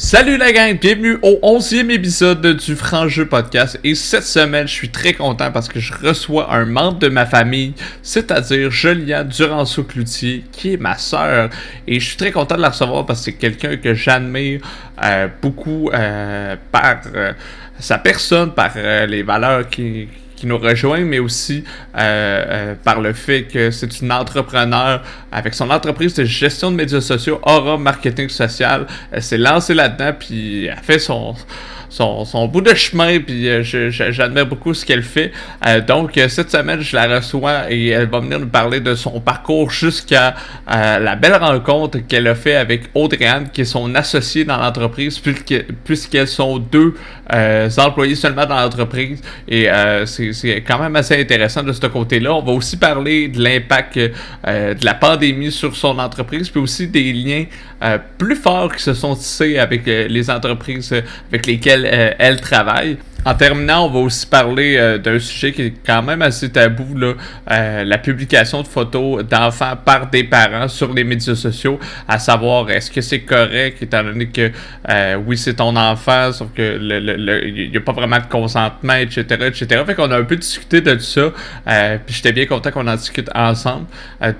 Salut la gang, bienvenue au 11e épisode du Franc Jeu Podcast. Et cette semaine, je suis très content parce que je reçois un membre de ma famille, c'est-à-dire Juliane Duranceau-Cloutier, qui est ma sœur. Et je suis très content de la recevoir parce que c'est quelqu'un que j'admire euh, beaucoup euh, par euh, sa personne, par les valeurs qui qui nous rejoint, mais aussi euh, euh, par le fait que c'est une entrepreneur avec son entreprise de gestion de médias sociaux, Aura Marketing Social. Elle s'est lancée là-dedans, puis elle fait son son, bout de chemin, puis euh, j'admire beaucoup ce qu'elle fait. Euh, donc, euh, cette semaine, je la reçois et elle va venir nous parler de son parcours jusqu'à la belle rencontre qu'elle a fait avec Audrey-Anne, qui est son associée dans l'entreprise, puisqu'elles sont deux employés seulement dans l'entreprise. Et c'est quand même assez intéressant de ce côté-là. On va aussi parler de l'impact de la pandémie sur son entreprise, puis aussi des liens plus forts qui se sont tissés avec les entreprises avec lesquelles euh, elle travaille. En terminant, on va aussi parler euh, d'un sujet qui est quand même assez tabou, là, euh, la publication de photos d'enfants par des parents sur les médias sociaux, à savoir est-ce que c'est correct, étant donné que oui, c'est ton enfant, sauf que il n'y a pas vraiment de consentement, etc., etc. Fait qu'on a un peu discuté de tout ça, puis j'étais bien content qu'on en discute ensemble.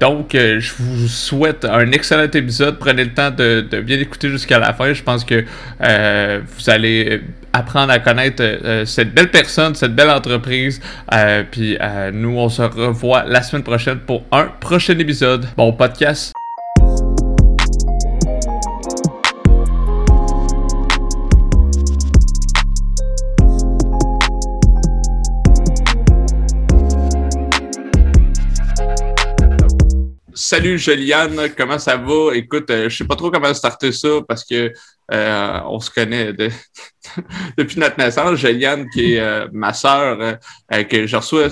donc, je vous souhaite un excellent épisode. Prenez le temps de bien écouter jusqu'à la fin. Je pense que vous allez apprendre à connaître euh, cette belle personne, cette belle entreprise. Euh, puis euh, nous, on se revoit la semaine prochaine pour un prochain épisode. Bon podcast. Salut Juliane, comment ça va? Écoute, je sais pas trop comment starter ça parce que on se connaît de, depuis notre naissance. Juliane, qui est euh, ma sœur, euh, euh, que je reçois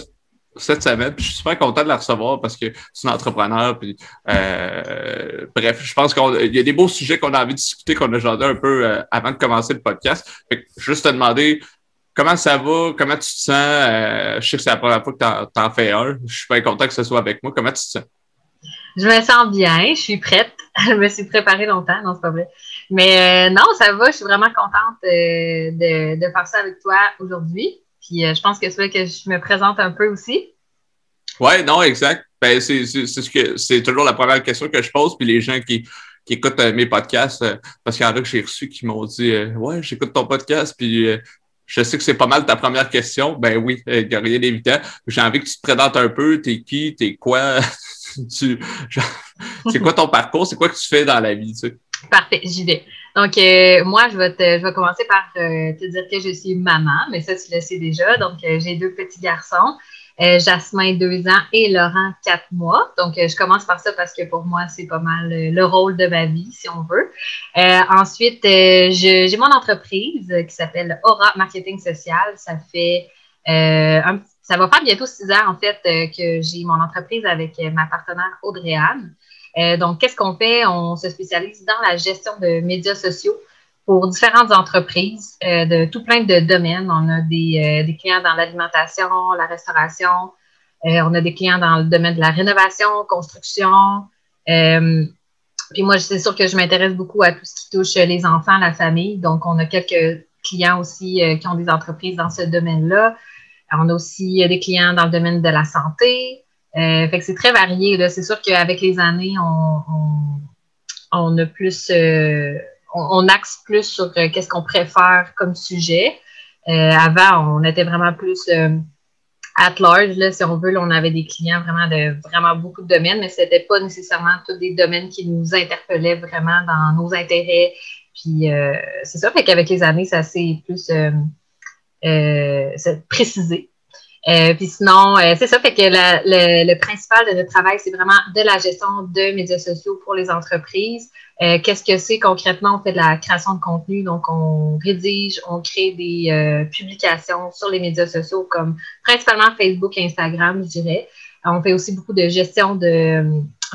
cette semaine. Puis je suis super content de la recevoir parce que c'est une entrepreneur. Puis, bref, je pense qu'il y a des beaux sujets qu'on a envie de discuter, qu'on a jasé un peu avant de commencer le podcast. Juste te demander comment ça va, comment tu te sens? je sais que c'est la première fois que tu en, fais un. Je suis super content que ce soit avec moi. Comment tu te sens? Je me sens bien, je suis prête. je me suis préparée longtemps, non, c'est pas vrai. Mais euh, non, ça va, je suis vraiment contente euh, de, de, faire ça avec toi aujourd'hui. Puis euh, je pense que c'est que je me présente un peu aussi. Oui, non, exact. Ben, c'est ce que c'est toujours la première question que je pose. Puis les gens qui, qui écoutent mes podcasts, parce qu'il y en a que j'ai reçus qui m'ont dit Ouais, j'écoute ton podcast, puis je sais que c'est pas mal ta première question. Ben oui, il n'y a rien d'évident. J'ai envie que tu te présentes un peu. T'es qui? T'es quoi? tu, c'est quoi ton parcours? C'est quoi que tu fais dans la vie? Tu sais? Parfait, j'y vais. Donc, euh, moi, je vais, te, je vais commencer par euh, te dire que je suis maman, mais ça, tu le sais déjà. Donc, euh, j'ai deux petits garçons, Jasmin, deux ans, et Laurent, quatre mois. Donc, je commence par ça parce que pour moi, c'est pas mal le rôle de ma vie, si on veut. ensuite, j'ai mon entreprise qui s'appelle Aura Marketing Social. Ça fait ça va faire bientôt six ans, en fait, que j'ai mon entreprise avec ma partenaire Audrey-Anne. Euh, donc, qu'est-ce qu'on fait? On se spécialise dans la gestion de médias sociaux pour différentes entreprises euh, de tout plein de domaines. On a des, euh, clients dans l'alimentation, la restauration, on a des clients dans le domaine de la rénovation, construction. puis moi, c'est sûr que je m'intéresse beaucoup à tout ce qui touche les enfants, la famille. Donc, on a quelques clients aussi qui ont des entreprises dans ce domaine-là. On a aussi des clients dans le domaine de la santé, euh, fait que c'est très varié. C'est sûr qu'avec les années, on, on, a plus, euh, on, axe plus sur euh, qu'est-ce qu'on préfère comme sujet. avant, on était vraiment plus at large, là, si on veut. on avait des clients vraiment de vraiment beaucoup de domaines, mais ce n'était pas nécessairement tous des domaines qui nous interpellaient vraiment dans nos intérêts. Puis c'est ça, fait qu'avec les années, ça s'est plus précisé. Euh, puis sinon, euh, c'est ça, fait que le, principal de notre travail, c'est vraiment de la gestion de médias sociaux pour les entreprises. Euh, qu'est-ce que c'est concrètement? On fait de la création de contenu, donc on rédige, on crée des publications sur les médias sociaux comme principalement Facebook et Instagram, je dirais. On fait aussi beaucoup de gestion de,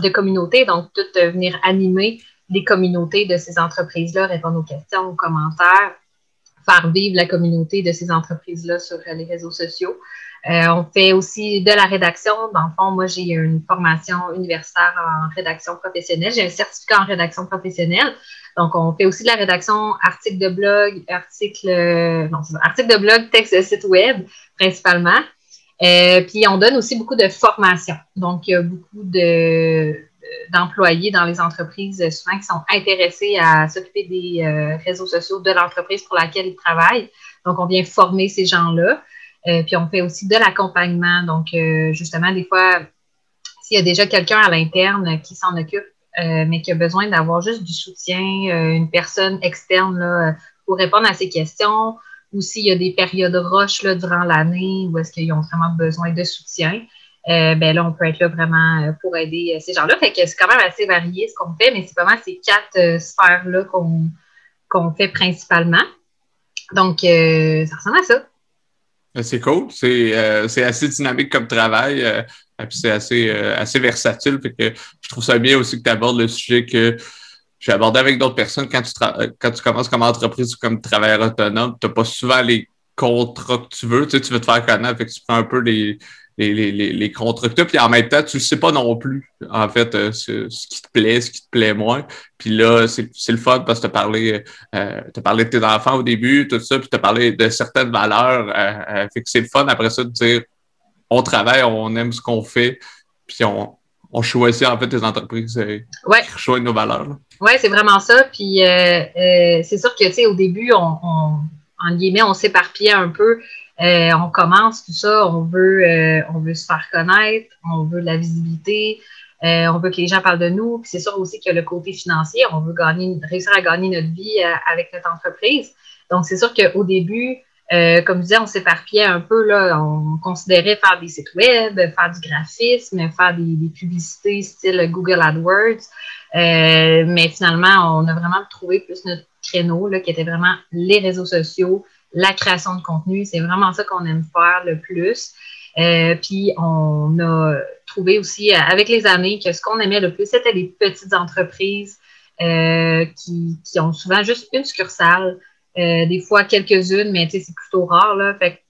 de communautés, donc tout venir animer les communautés de ces entreprises-là, répondre aux questions, aux commentaires, faire vivre la communauté de ces entreprises-là sur les réseaux sociaux. Euh, on fait aussi de la rédaction. Dans le fond, moi, j'ai une formation universitaire en rédaction professionnelle. J'ai un certificat en rédaction professionnelle. Donc, on fait aussi de la rédaction articles de blog, articles, non, articles de blog, texte de site web, principalement. Euh, puis, on donne aussi beaucoup de formation. Donc, il y a beaucoup de, d'employés dans les entreprises souvent qui sont intéressés à s'occuper des euh, réseaux sociaux de l'entreprise pour laquelle ils travaillent. Donc, on vient former ces gens-là. Euh, puis on fait aussi de l'accompagnement. Donc, euh, justement, des fois, s'il y a déjà quelqu'un à l'interne qui s'en occupe, euh, mais qui a besoin d'avoir juste du soutien, une personne externe là, pour répondre à ces questions, ou s'il y a des périodes roches là, durant l'année où est-ce qu'ils ont vraiment besoin de soutien, ben là, on peut être là vraiment pour aider ces gens-là. Fait que c'est quand même assez varié ce qu'on fait, mais c'est vraiment ces quatre sphères-là qu'on fait principalement. Donc, ça ressemble à ça. Euh, c'est cool. Euh, c'est assez dynamique comme travail. Euh, et puis c'est assez, assez versatile. Fait que je trouve ça bien aussi que tu abordes le sujet que j'ai abordé avec d'autres personnes. Quand tu, quand tu commences comme entreprise ou comme travailleur autonome, tu n'as pas souvent les contrats que tu veux. Tu, sais, tu veux te faire connaître. Fait que tu prends un peu les, les, les, les contrats que tu puis en même temps, tu ne sais pas non plus, en fait, euh, ce, qui te plaît, ce qui te plaît moins. Puis là, c'est le fun parce que tu as parlé, euh, parlé de tes enfants au début, tout ça, puis tu as parlé de certaines valeurs. Euh, fait que c'est le fun après ça de dire on travaille, on aime ce qu'on fait, puis on, on choisit en fait des entreprises ouais. qui choisissent nos valeurs. Oui, c'est vraiment ça. Puis c'est sûr que, tu sais, au début, on, on, en guillemets, on s'éparpillait un peu. Euh, on commence tout ça, on veut, euh, on veut se faire connaître, on veut de la visibilité, euh, on veut que les gens parlent de nous. Puis c'est sûr aussi qu'il y a le côté financier, on veut gagner, réussir à gagner notre vie avec notre entreprise. Donc c'est sûr qu'au début, comme je disais, on s'éparpillait un peu. Là, on considérait faire des sites web, faire du graphisme, faire des, des publicités style Google AdWords. mais finalement, on a vraiment trouvé plus notre créneau là, qui était vraiment les réseaux sociaux, la création de contenu. C'est vraiment ça qu'on aime faire le plus. Euh, puis on a trouvé aussi euh, avec les années que ce qu'on aimait le plus, c'était les petites entreprises euh, qui, qui, ont souvent juste une succursale, des fois quelques-unes, mais c'est plutôt rare. Là. Fait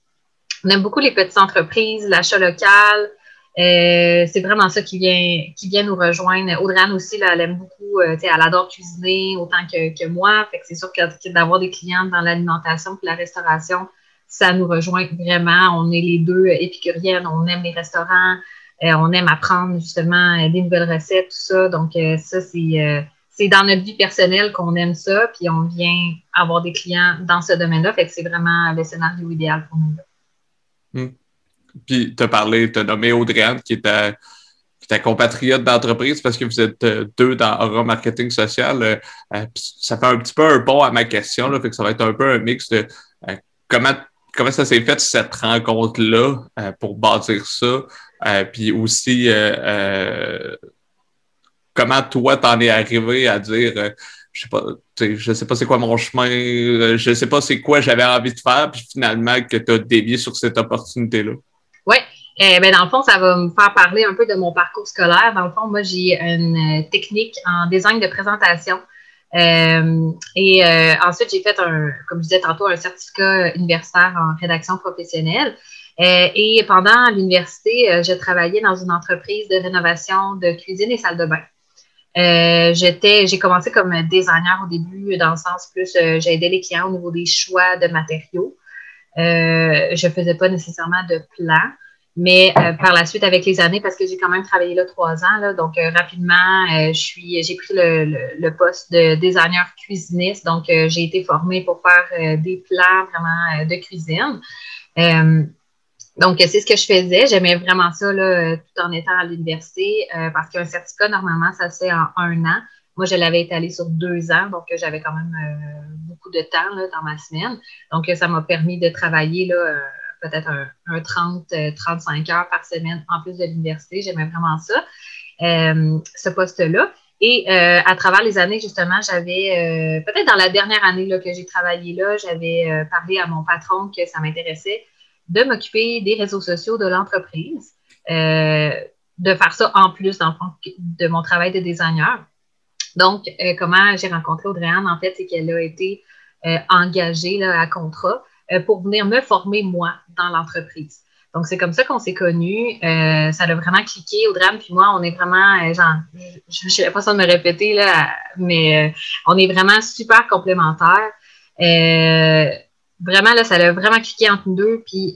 on aime beaucoup les petites entreprises, l'achat local, euh, c'est vraiment ça qui vient, qui vient nous rejoindre. Audrey aussi, là, elle aime beaucoup, euh, elle adore cuisiner autant que, que moi. Fait que c'est sûr que d'avoir des clients dans l'alimentation et la restauration, ça nous rejoint vraiment. On est les deux épicuriennes, on aime les restaurants, euh, on aime apprendre justement des nouvelles recettes, tout ça. Donc, ça, c'est c'est dans notre vie personnelle qu'on aime ça, puis on vient avoir des clients dans ce domaine-là. Fait que c'est vraiment le scénario idéal pour nous. Là. Hmm. Puis, tu as parlé, tu as nommé Audrey qui est ta, ta compatriote d'entreprise parce que vous êtes euh, deux dans Aura Marketing Social. Euh, euh, ça fait un petit peu un pont à ma question, là, fait que ça va être un peu un mix de comment, comment ça s'est fait cette rencontre-là pour bâtir ça? puis aussi, comment toi, t'en es arrivé à dire je sais pas, je sais pas c'est quoi mon chemin, je sais pas c'est quoi j'avais envie de faire, puis finalement que tu as dévié sur cette opportunité-là? Oui. Eh ben, dans le fond, ça va me faire parler un peu de mon parcours scolaire. Dans le fond, moi, j'ai une euh, technique en design de présentation. Euh, et euh, ensuite, j'ai fait un, comme je disais tantôt, un certificat universitaire en rédaction professionnelle. et pendant l'université, j'ai travaillé dans une entreprise de rénovation de cuisine et salle de bain. j'étais, j'ai commencé comme designer au début, dans le sens plus, j'ai aidé les clients au niveau des choix de matériaux. Euh, je faisais pas nécessairement de plan. Mais euh, par la suite, avec les années, parce que j'ai quand même travaillé là trois ans, là, donc euh, rapidement, je j'ai pris le, le, poste de designer cuisiniste. Donc, j'ai été formée pour faire des plans vraiment de cuisine. donc, c'est ce que je faisais. J'aimais vraiment ça là, tout en étant à l'université, parce qu'un certificat, normalement, ça se fait en un an. Moi, je l'avais étalé sur deux ans, donc j'avais quand même euh, beaucoup de temps là, dans ma semaine. Donc, ça m'a permis de travailler là, euh, peut-être un, 30, 35 euh, heures par semaine en plus de l'université. J'aimais vraiment ça, ce poste-là. Et à travers les années, justement, j'avais, peut-être dans la dernière année là, que j'ai travaillé là, j'avais parlé à mon patron que ça m'intéressait de m'occuper des réseaux sociaux de l'entreprise, de faire ça en plus dans de mon travail de designer. Donc, euh, comment j'ai rencontré Audrey-Anne, en fait, c'est qu'elle a été engagée là, à contrat pour venir me former, moi, dans l'entreprise. Donc, c'est comme ça qu'on s'est connus. ça a vraiment cliqué au drame. Puis moi, on est vraiment, genre, je n'ai pas ça de me répéter, là, mais on est vraiment super complémentaires. vraiment, là, ça a vraiment cliqué entre nous deux. Puis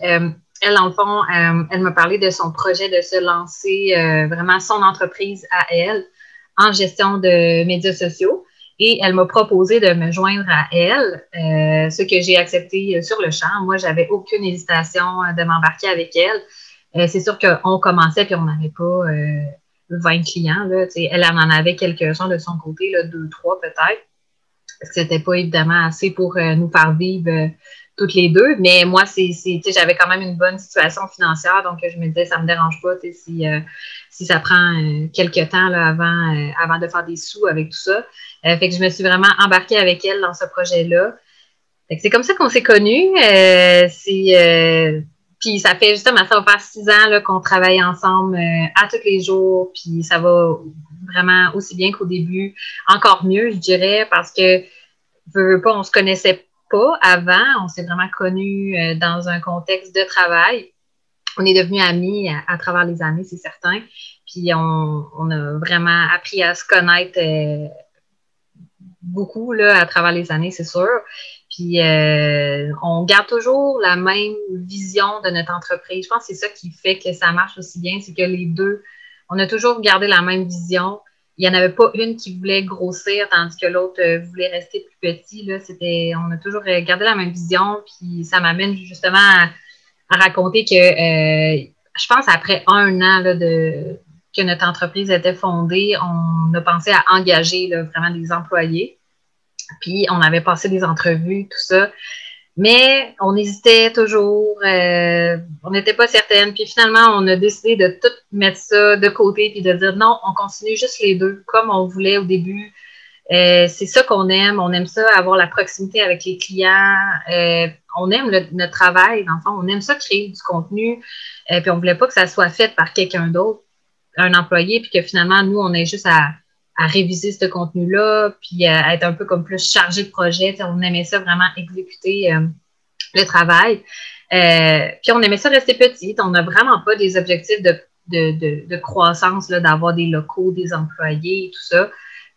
elle, dans le fond, euh, elle m'a parlé de son projet de se lancer euh, vraiment son entreprise à elle en gestion de médias sociaux. Et elle m'a proposé de me joindre à elle, euh, ce que j'ai accepté sur le champ. Moi, j'avais aucune hésitation de m'embarquer avec elle. c'est sûr qu'on commençait puis on n'avait pas 20 clients. Là, elle en avait quelques-uns de son côté, là, deux, trois peut-être. C'était pas évidemment assez pour nous faire vivre toutes les deux. Mais moi, c'est, j'avais quand même une bonne situation financière, donc je me disais, ça me dérange pas si, euh, si ça prend euh, quelques temps là, avant, euh, avant de faire des sous avec tout ça. fait que je me suis vraiment embarquée avec elle dans ce projet-là. c'est comme ça qu'on s'est connus. c'est, puis ça fait justement, ça va faire six ans qu'on travaille ensemble à tous les jours, puis ça va vraiment aussi bien qu'au début, encore mieux, je dirais, parce que veux, pas, on se connaissait pas avant. On s'est vraiment connus euh, dans un contexte de travail. On est devenus amis à, travers les années, c'est certain. Puis on, a vraiment appris à se connaître euh, beaucoup là, à travers les années, c'est sûr. Puis euh, on garde toujours la même vision de notre entreprise. Je pense que c'est ça qui fait que ça marche aussi bien, c'est que les deux, on a toujours gardé la même vision il n'y en avait pas une qui voulait grossir tandis que l'autre euh, voulait rester plus petit. Là. C'était, on a toujours gardé la même vision, puis ça m'amène justement à, raconter que euh, je pense après un an de, que notre entreprise était fondée, on a pensé à engager vraiment des employés. Puis on avait passé des entrevues, tout ça. Mais on hésitait toujours, euh, on n'était pas certaine. Puis finalement, on a décidé de tout mettre ça de côté puis de dire non, on continue juste les deux comme on voulait au début. Euh, c'est ça qu'on aime. On aime ça, avoir la proximité avec les clients. Euh, on aime notre travail, dans le fond. On aime ça créer du contenu. puis on voulait pas que ça soit fait par quelqu'un d'autre, un employé, puis que finalement, nous, on ait juste à, à réviser ce contenu-là, puis à être un peu comme plus chargé de projet. on aimait ça vraiment exécuter euh, le travail. Euh, puis on aimait ça rester petite. On n'a vraiment pas des objectifs de, de, de, croissance, d'avoir des locaux, des employés tout ça.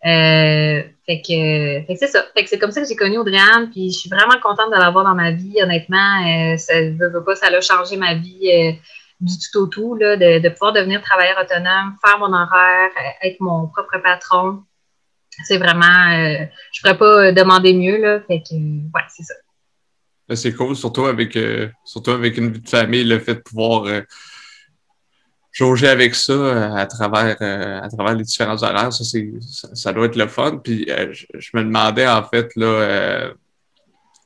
Euh, c'est ça. C'est comme ça que j'ai connu Audrey-Anne, puis je suis vraiment contente de l'avoir dans ma vie, honnêtement. ça ne veut pas, ça a changé ma vie du tout au tout, là, de, de, pouvoir devenir travailleur autonome, faire mon horaire, euh, être mon propre patron. C'est vraiment, euh, je ne pourrais pas demander mieux, là. Fait que, ouais, c'est ça. Ben, c'est cool, surtout avec, euh, surtout avec une vie de famille, le fait de pouvoir jauger avec ça à travers, à travers les différents horaires. Ça, ça, doit être le fun. Puis je, je, me demandais, en fait, là,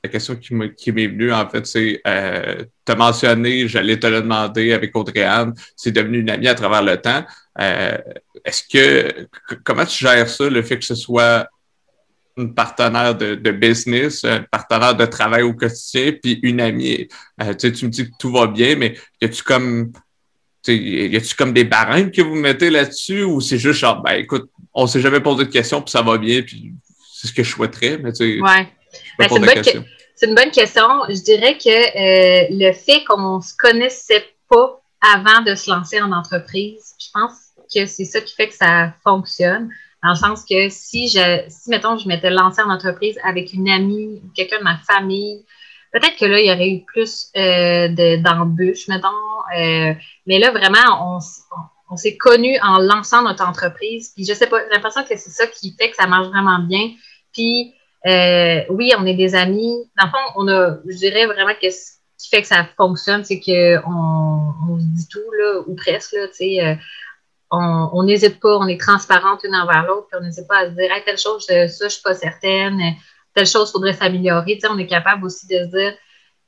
la question qui m'est venue, en fait, c'est euh, tu as mentionné, j'allais te le demander avec Audrey-Anne, c'est devenu une amie à travers le temps. Euh, est-ce que comment tu gères ça, le fait que ce soit une partenaire de, business, un partenaire de travail au quotidien, puis une amie? Euh, tu me dis que tout va bien, mais y a-tu comme y a-tu comme des barèmes que vous mettez là-dessus ou c'est juste genre ben écoute, on s'est jamais posé de questions puis ça va bien puis c'est ce que je souhaiterais, mais tu sais. Ouais. Ben, c'est une, bonne question. Je dirais que euh, le fait qu'on ne se connaissait pas avant de se lancer en entreprise, je pense que c'est ça qui fait que ça fonctionne. Dans le sens que si je, si mettons, je m'étais lancée en entreprise avec une amie ou quelqu'un de ma famille, peut-être que là, il y aurait eu plus euh, d'embûches, mettons. Euh, mais là, vraiment, on, s'est connus en lançant notre entreprise. Puis je sais pas, j'ai l'impression que c'est ça qui fait que ça marche vraiment bien. Puis euh, oui, on est des amis. Dans le fond, on a, je dirais vraiment que ce qui fait que ça fonctionne, c'est qu'on on se dit tout, là, ou presque, là, tu sais. Euh, on n'hésite pas, on est transparente une envers l'autre, puis on n'hésite pas à se dire telle chose, ça, je suis pas certaine, telle chose faudrait s'améliorer. Tu sais, on est capable aussi de se dire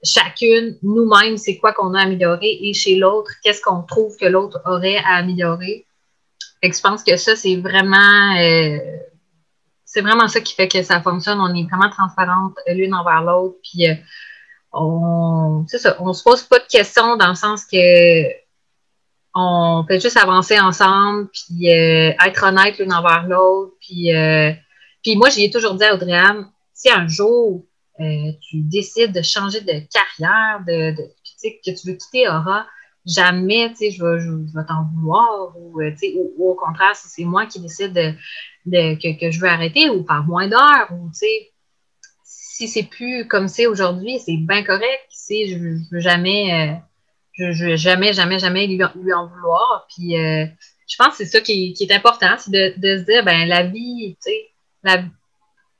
chacune, nous-mêmes, c'est quoi qu'on a amélioré et chez l'autre, qu'est-ce qu'on trouve que l'autre aurait à améliorer. Fait je pense que ça, c'est vraiment euh, c'est vraiment ça qui fait que ça fonctionne. On est vraiment transparente l'une envers l'autre. Puis euh, on, c'est ça, on se pose pas de questions dans le sens que on peut juste avancer ensemble, puis euh, être honnête l'une envers l'autre. Puis, puis moi, j'ai toujours dit à Audrey si un jour tu décides de changer de carrière, de, de que tu veux quitter Aura, jamais, je vais, je, vais t'en vouloir ou, ou, au contraire, si c'est moi qui décide de, que, que, je veux arrêter ou par moins d'heures ou, si c'est plus comme c'est aujourd'hui, c'est bien correct. Tu je, je veux jamais, je, je jamais, jamais, jamais lui, en vouloir. Puis, je pense que c'est ça qui, est important, c'est de, de, se dire, ben la vie, tu sais,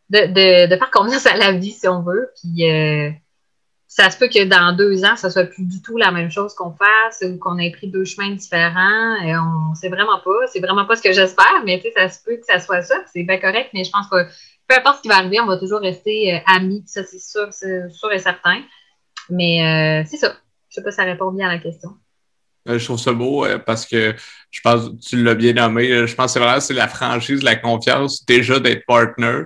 de, de, de, faire confiance à la vie, si on veut. Puis euh, ça se peut que dans deux ans, ça soit plus du tout la même chose qu'on fasse ou qu'on ait pris deux chemins différents. Et on sait vraiment pas. C'est vraiment pas ce que j'espère, mais ça se peut que ça soit ça. C'est bien correct, mais je pense que peu importe ce qui va arriver, on va toujours rester euh, amis. Ça, c'est sûr, sûr et certain. Mais euh, c'est ça. Je sais pas si ça répond bien à la question. Je trouve ça beau parce que je pense, tu l'as bien nommé, je pense que c'est vraiment c'est la franchise, la confiance déjà d'être partner,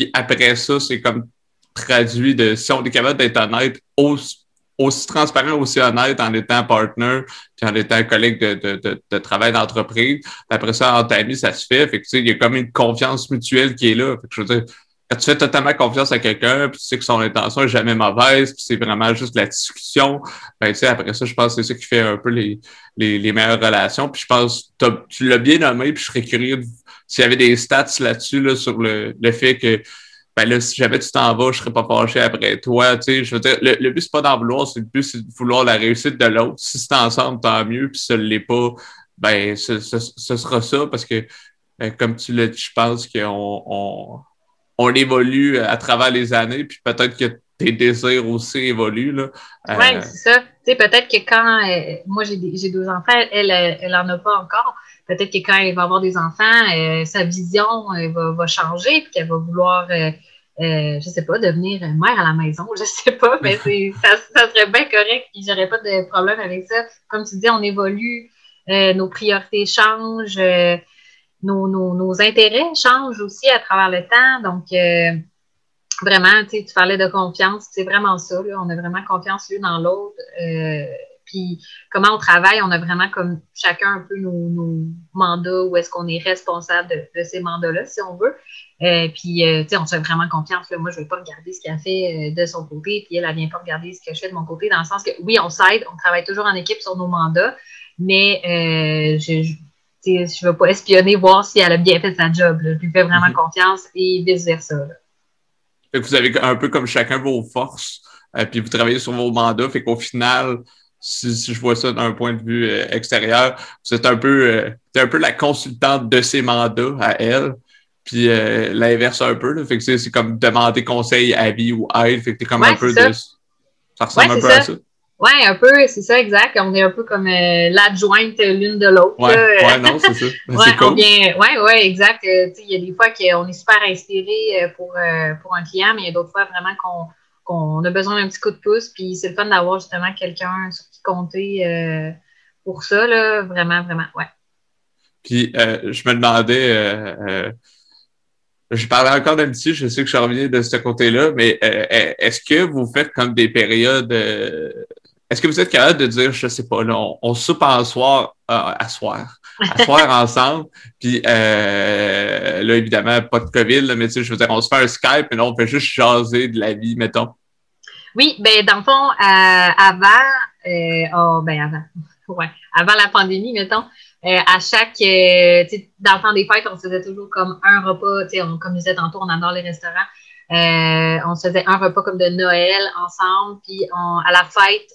qui après ça, c'est comme traduit de si on est capable d'être honnête, aussi, transparent, aussi honnête en étant partner, puis en étant collègue de, de, de, travail d'entreprise. Après ça, en amis, ça se fait. Fait que, il y a comme une confiance mutuelle qui est là. Fait que, je veux dire, quand tu fais totalement confiance à quelqu'un, puis tu sais que son intention est jamais mauvaise, puis c'est vraiment juste la discussion, ben, tu sais, après ça, je pense que c'est ça qui fait un peu les, les, les meilleures relations. Puis je pense, tu l'as bien nommé, puis je serais curieux s'il y avait des stats là-dessus, là, sur le, le fait que, ben là, si jamais tu t'en vas, je serais pas fâché après toi, tu sais, je veux dire, le, le but, c'est pas d'en vouloir, c'est le but, c'est de vouloir la réussite de l'autre. Si c'est ensemble, tant mieux, puis si ça l'est pas, ben, ce, ce, sera ça, parce que, ben, comme tu l'as dit, je pense qu'on on, on évolue à travers les années, puis peut-être que tes désirs aussi évoluent. Là. Euh, oui, c'est ça. Tu sais, peut-être que quand euh, moi j'ai deux enfants, elle, elle, en a pas encore. Peut-être que quand elle va avoir des enfants, euh, sa vision va, va, changer, puis qu'elle va vouloir, je sais pas, devenir mère à la maison. Je sais pas, mais ça, serait bien correct, puis j'aurais pas de problème avec ça. Comme tu dis, on évolue, nos priorités changent nos, intérêts changent aussi à travers le temps. Donc, euh, vraiment, tu parlais de confiance, c'est vraiment ça. on a vraiment confiance l'une dans l'autre. Euh, puis, comment on travaille, on a vraiment comme chacun un peu nos, mandats, où est-ce qu'on est responsable de, ces mandats-là, si on veut. Euh, puis, tu sais, on se fait vraiment confiance. Moi, je ne vais pas regarder ce qu'elle fait de son côté, puis elle, elle ne vient pas regarder ce que je fais de mon côté, dans le sens que, oui, on s'aide, on travaille toujours en équipe sur nos mandats, mais je je ne veux pas espionner, voir si elle a bien fait sa job. Je lui fais vraiment mhm. confiance et vice-versa. Vous avez un peu comme chacun vos forces, euh, puis vous travaillez sur vos mandats. Fait qu'au final, si, je vois ça d'un point de vue euh, extérieur, vous êtes un peu, euh, un peu la consultante de ses mandats à elle. Puis l'inverse un peu. Fait que c'est comme demander conseil, avis ou aide. Fait que t'es comme un peu de. Ça ressemble un peu à ça. Oui, un peu, c'est ça, exact. On est un peu comme euh, l'adjointe l'une de l'autre. Oui, ouais, non, c'est ça. ouais, cool. Oui, oui, exact. Euh, il y a des fois qu'on est super inspiré euh, pour, pour un client, mais il y a d'autres fois vraiment qu'on a besoin d'un petit coup de pouce. Puis c'est le fun d'avoir justement quelqu'un sur qui compter pour ça, là. Vraiment, vraiment, ouais. Puis je me demandais je parlais encore d'amitié, je sais que je suis revenu de ce côté-là, mais est-ce que vous faites comme des périodes est-ce que vous êtes capable de dire, je sais pas, là, on, soupe en soir, euh, à soir, à soir ensemble, puis euh, là, évidemment, pas de COVID, là, mais tu sais, je veux dire, on se fait un Skype, mais là, on fait juste jaser de la vie, mettons. Oui, ben dans le fond, euh, avant, oh, ben avant, ouais, avant la pandémie, mettons, à chaque, dans le temps des fêtes, on faisait toujours comme un repas, tu sais, comme je disais tantôt, on adore les restaurants. on se faisait un repas comme de Noël ensemble, puis à la fête,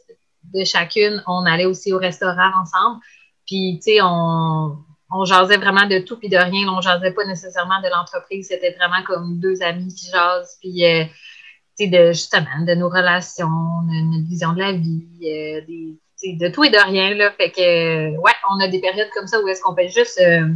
de chacune, on allait aussi au restaurant ensemble. Puis, tu sais, on, on jasait vraiment de tout puis de rien. On jasait pas nécessairement de l'entreprise. C'était vraiment comme deux amis qui jasent. Puis, euh, tu sais, de, justement, de nos relations, de notre vision de la vie, euh, de tout et de rien. Là. Fait que, ouais, on a des périodes comme ça où est-ce qu'on peut juste euh,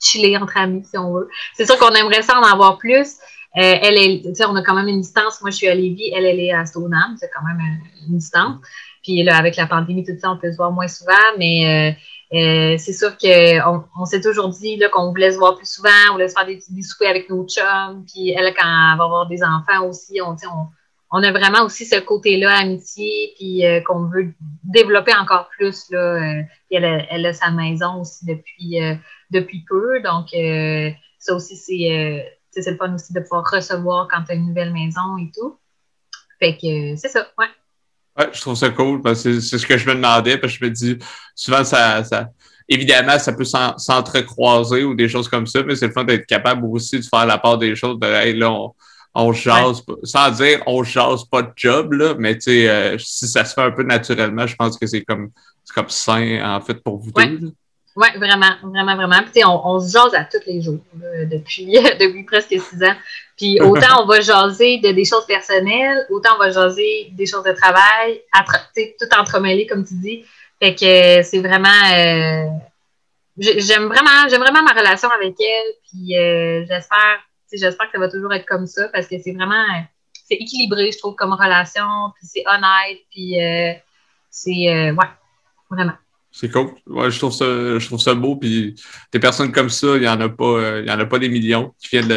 chiller entre amis, si on veut. C'est sûr qu'on aimerait ça en avoir plus. elle est, on a quand même une distance. Moi, je suis à Lévis, elle, elle est à Stoneham. C'est quand même une distance. Puis là, avec la pandémie, tout ça, on peut se voir moins souvent, mais euh, euh, c'est sûr qu'on on, s'est toujours dit qu'on voulait se voir plus souvent, on voulait se faire des, des soupers avec nos chums. Puis elle, quand elle va avoir des enfants aussi, on, on, on a vraiment aussi ce côté-là, amitié, puis euh, qu'on veut développer encore plus. Là, puis elle a, elle a, sa maison aussi depuis, depuis peu. Donc, ça aussi, c'est, c'est le fun aussi de pouvoir recevoir quand tu as une nouvelle maison et tout. Fait que c'est ça, ouais. Ouais, je trouve ça cool parce que c'est ce que je me demandais, parce que je me dis, souvent, ça, ça évidemment, ça peut s'entrecroiser ou des choses comme ça, mais c'est le fun d'être capable aussi de faire la part des choses, de, hey, là, on, on jase, sans dire on jase pas de job, là, mais tu sais, euh, si ça se fait un peu naturellement, je pense que c'est comme, comme sain, en fait, pour vous deux. Oui, vraiment, vraiment, vraiment. Puis, on, on se jase à tous les jours depuis, depuis presque six ans. Puis autant on va jaser de des choses personnelles, autant on va jaser des choses de travail, tout entremêlé, comme tu dis. Fait que c'est vraiment. Euh, j'aime vraiment, j'aime vraiment ma relation avec elle. Puis euh, j'espère, j'espère que ça va toujours être comme ça parce que c'est vraiment. C'est équilibré, je trouve, comme relation. Puis c'est honnête. Puis euh, c'est. ouais, vraiment. C'est cool. Ouais, je trouve ça, je trouve ça beau. Puis des personnes comme ça, il n'y en a pas, euh, il y en a pas des millions qui viennent de,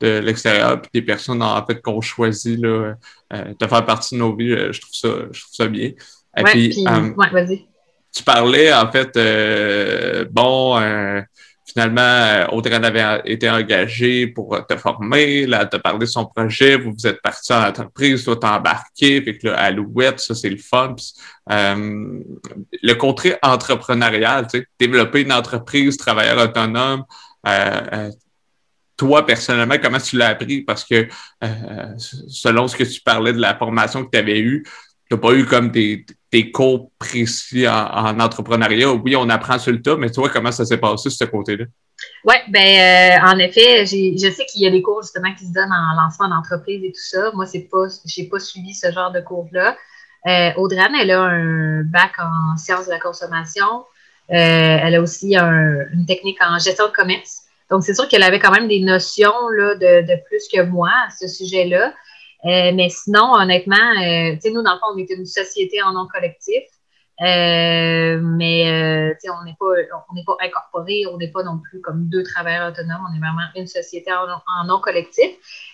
de l'extérieur. Puis des personnes en fait qu'on choisit là, euh, de faire partie de nos vies. Euh, je trouve ça, je trouve ça bien. Et puis, vas-y. Tu parlais en fait, bon, finalement, euh, Audrey avait été engagée pour te former, là, te parler de son projet, vous vous êtes parti en entreprise, toi t'es embarqué, puis que là, Alouette, ça c'est le fun. euh, le côté entrepreneurial, tu sais, développer une entreprise, travailleur autonome, euh, euh, toi, personnellement, comment tu l'as appris? Parce que selon ce que tu parlais de la formation que tu avais eue, tu n'as pas eu comme des, des cours précis en, entrepreneuriat. Oui, on apprend sur le tas, mais toi, comment ça s'est passé, ce côté-là? Oui, ben euh, en effet, je sais qu'il y a des cours justement qui se donnent en lancement d'entreprise et tout ça. Moi, c'est pas, j'ai pas suivi ce genre de cours-là. Euh, elle a un bac en sciences de la consommation. Euh, elle a aussi une technique en gestion de commerce. Donc, c'est sûr qu'elle avait quand même des notions là, de plus que moi à ce sujet-là. Euh, mais sinon, honnêtement, euh, nous, dans le fond, on est une société en nom collectif. Euh, mais on n'est pas on n'est pas incorporé, on n'est pas non plus comme deux travailleurs autonomes, on est vraiment une société en, en nom collectif.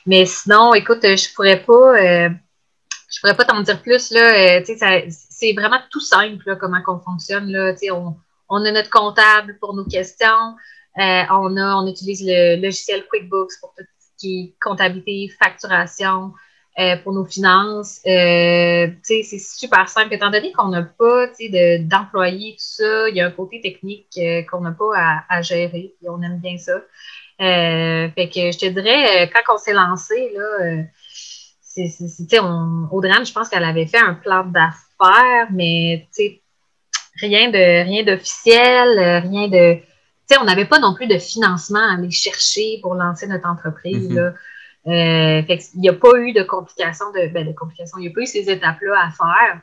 Mais sinon, écoute, je pourrais pas je pourrais pas t'en dire plus là. c'est vraiment tout simple comment qu'on fonctionne là. On, on a notre comptable pour nos questions. on a on utilise le logiciel QuickBooks pour tout ce qui est comptabilité, facturation. Euh, pour nos finances. Euh, c'est super simple. Étant donné qu'on n'a pas d'employés, tout ça, il y a un côté technique euh, qu'on n'a pas à, gérer, et on aime bien ça. Fait que je te dirais, quand on s'est lancé, là, c'est, on, Audrey, je pense qu'elle avait fait un plan d'affaires, mais rien de rien d'officiel, rien de. on n'avait pas non plus de financement à aller chercher pour lancer notre entreprise. Mm-hmm. là. Euh, fait il n'y a pas eu de complications, de, ben, de complications, il n'y a pas eu ces étapes-là à faire.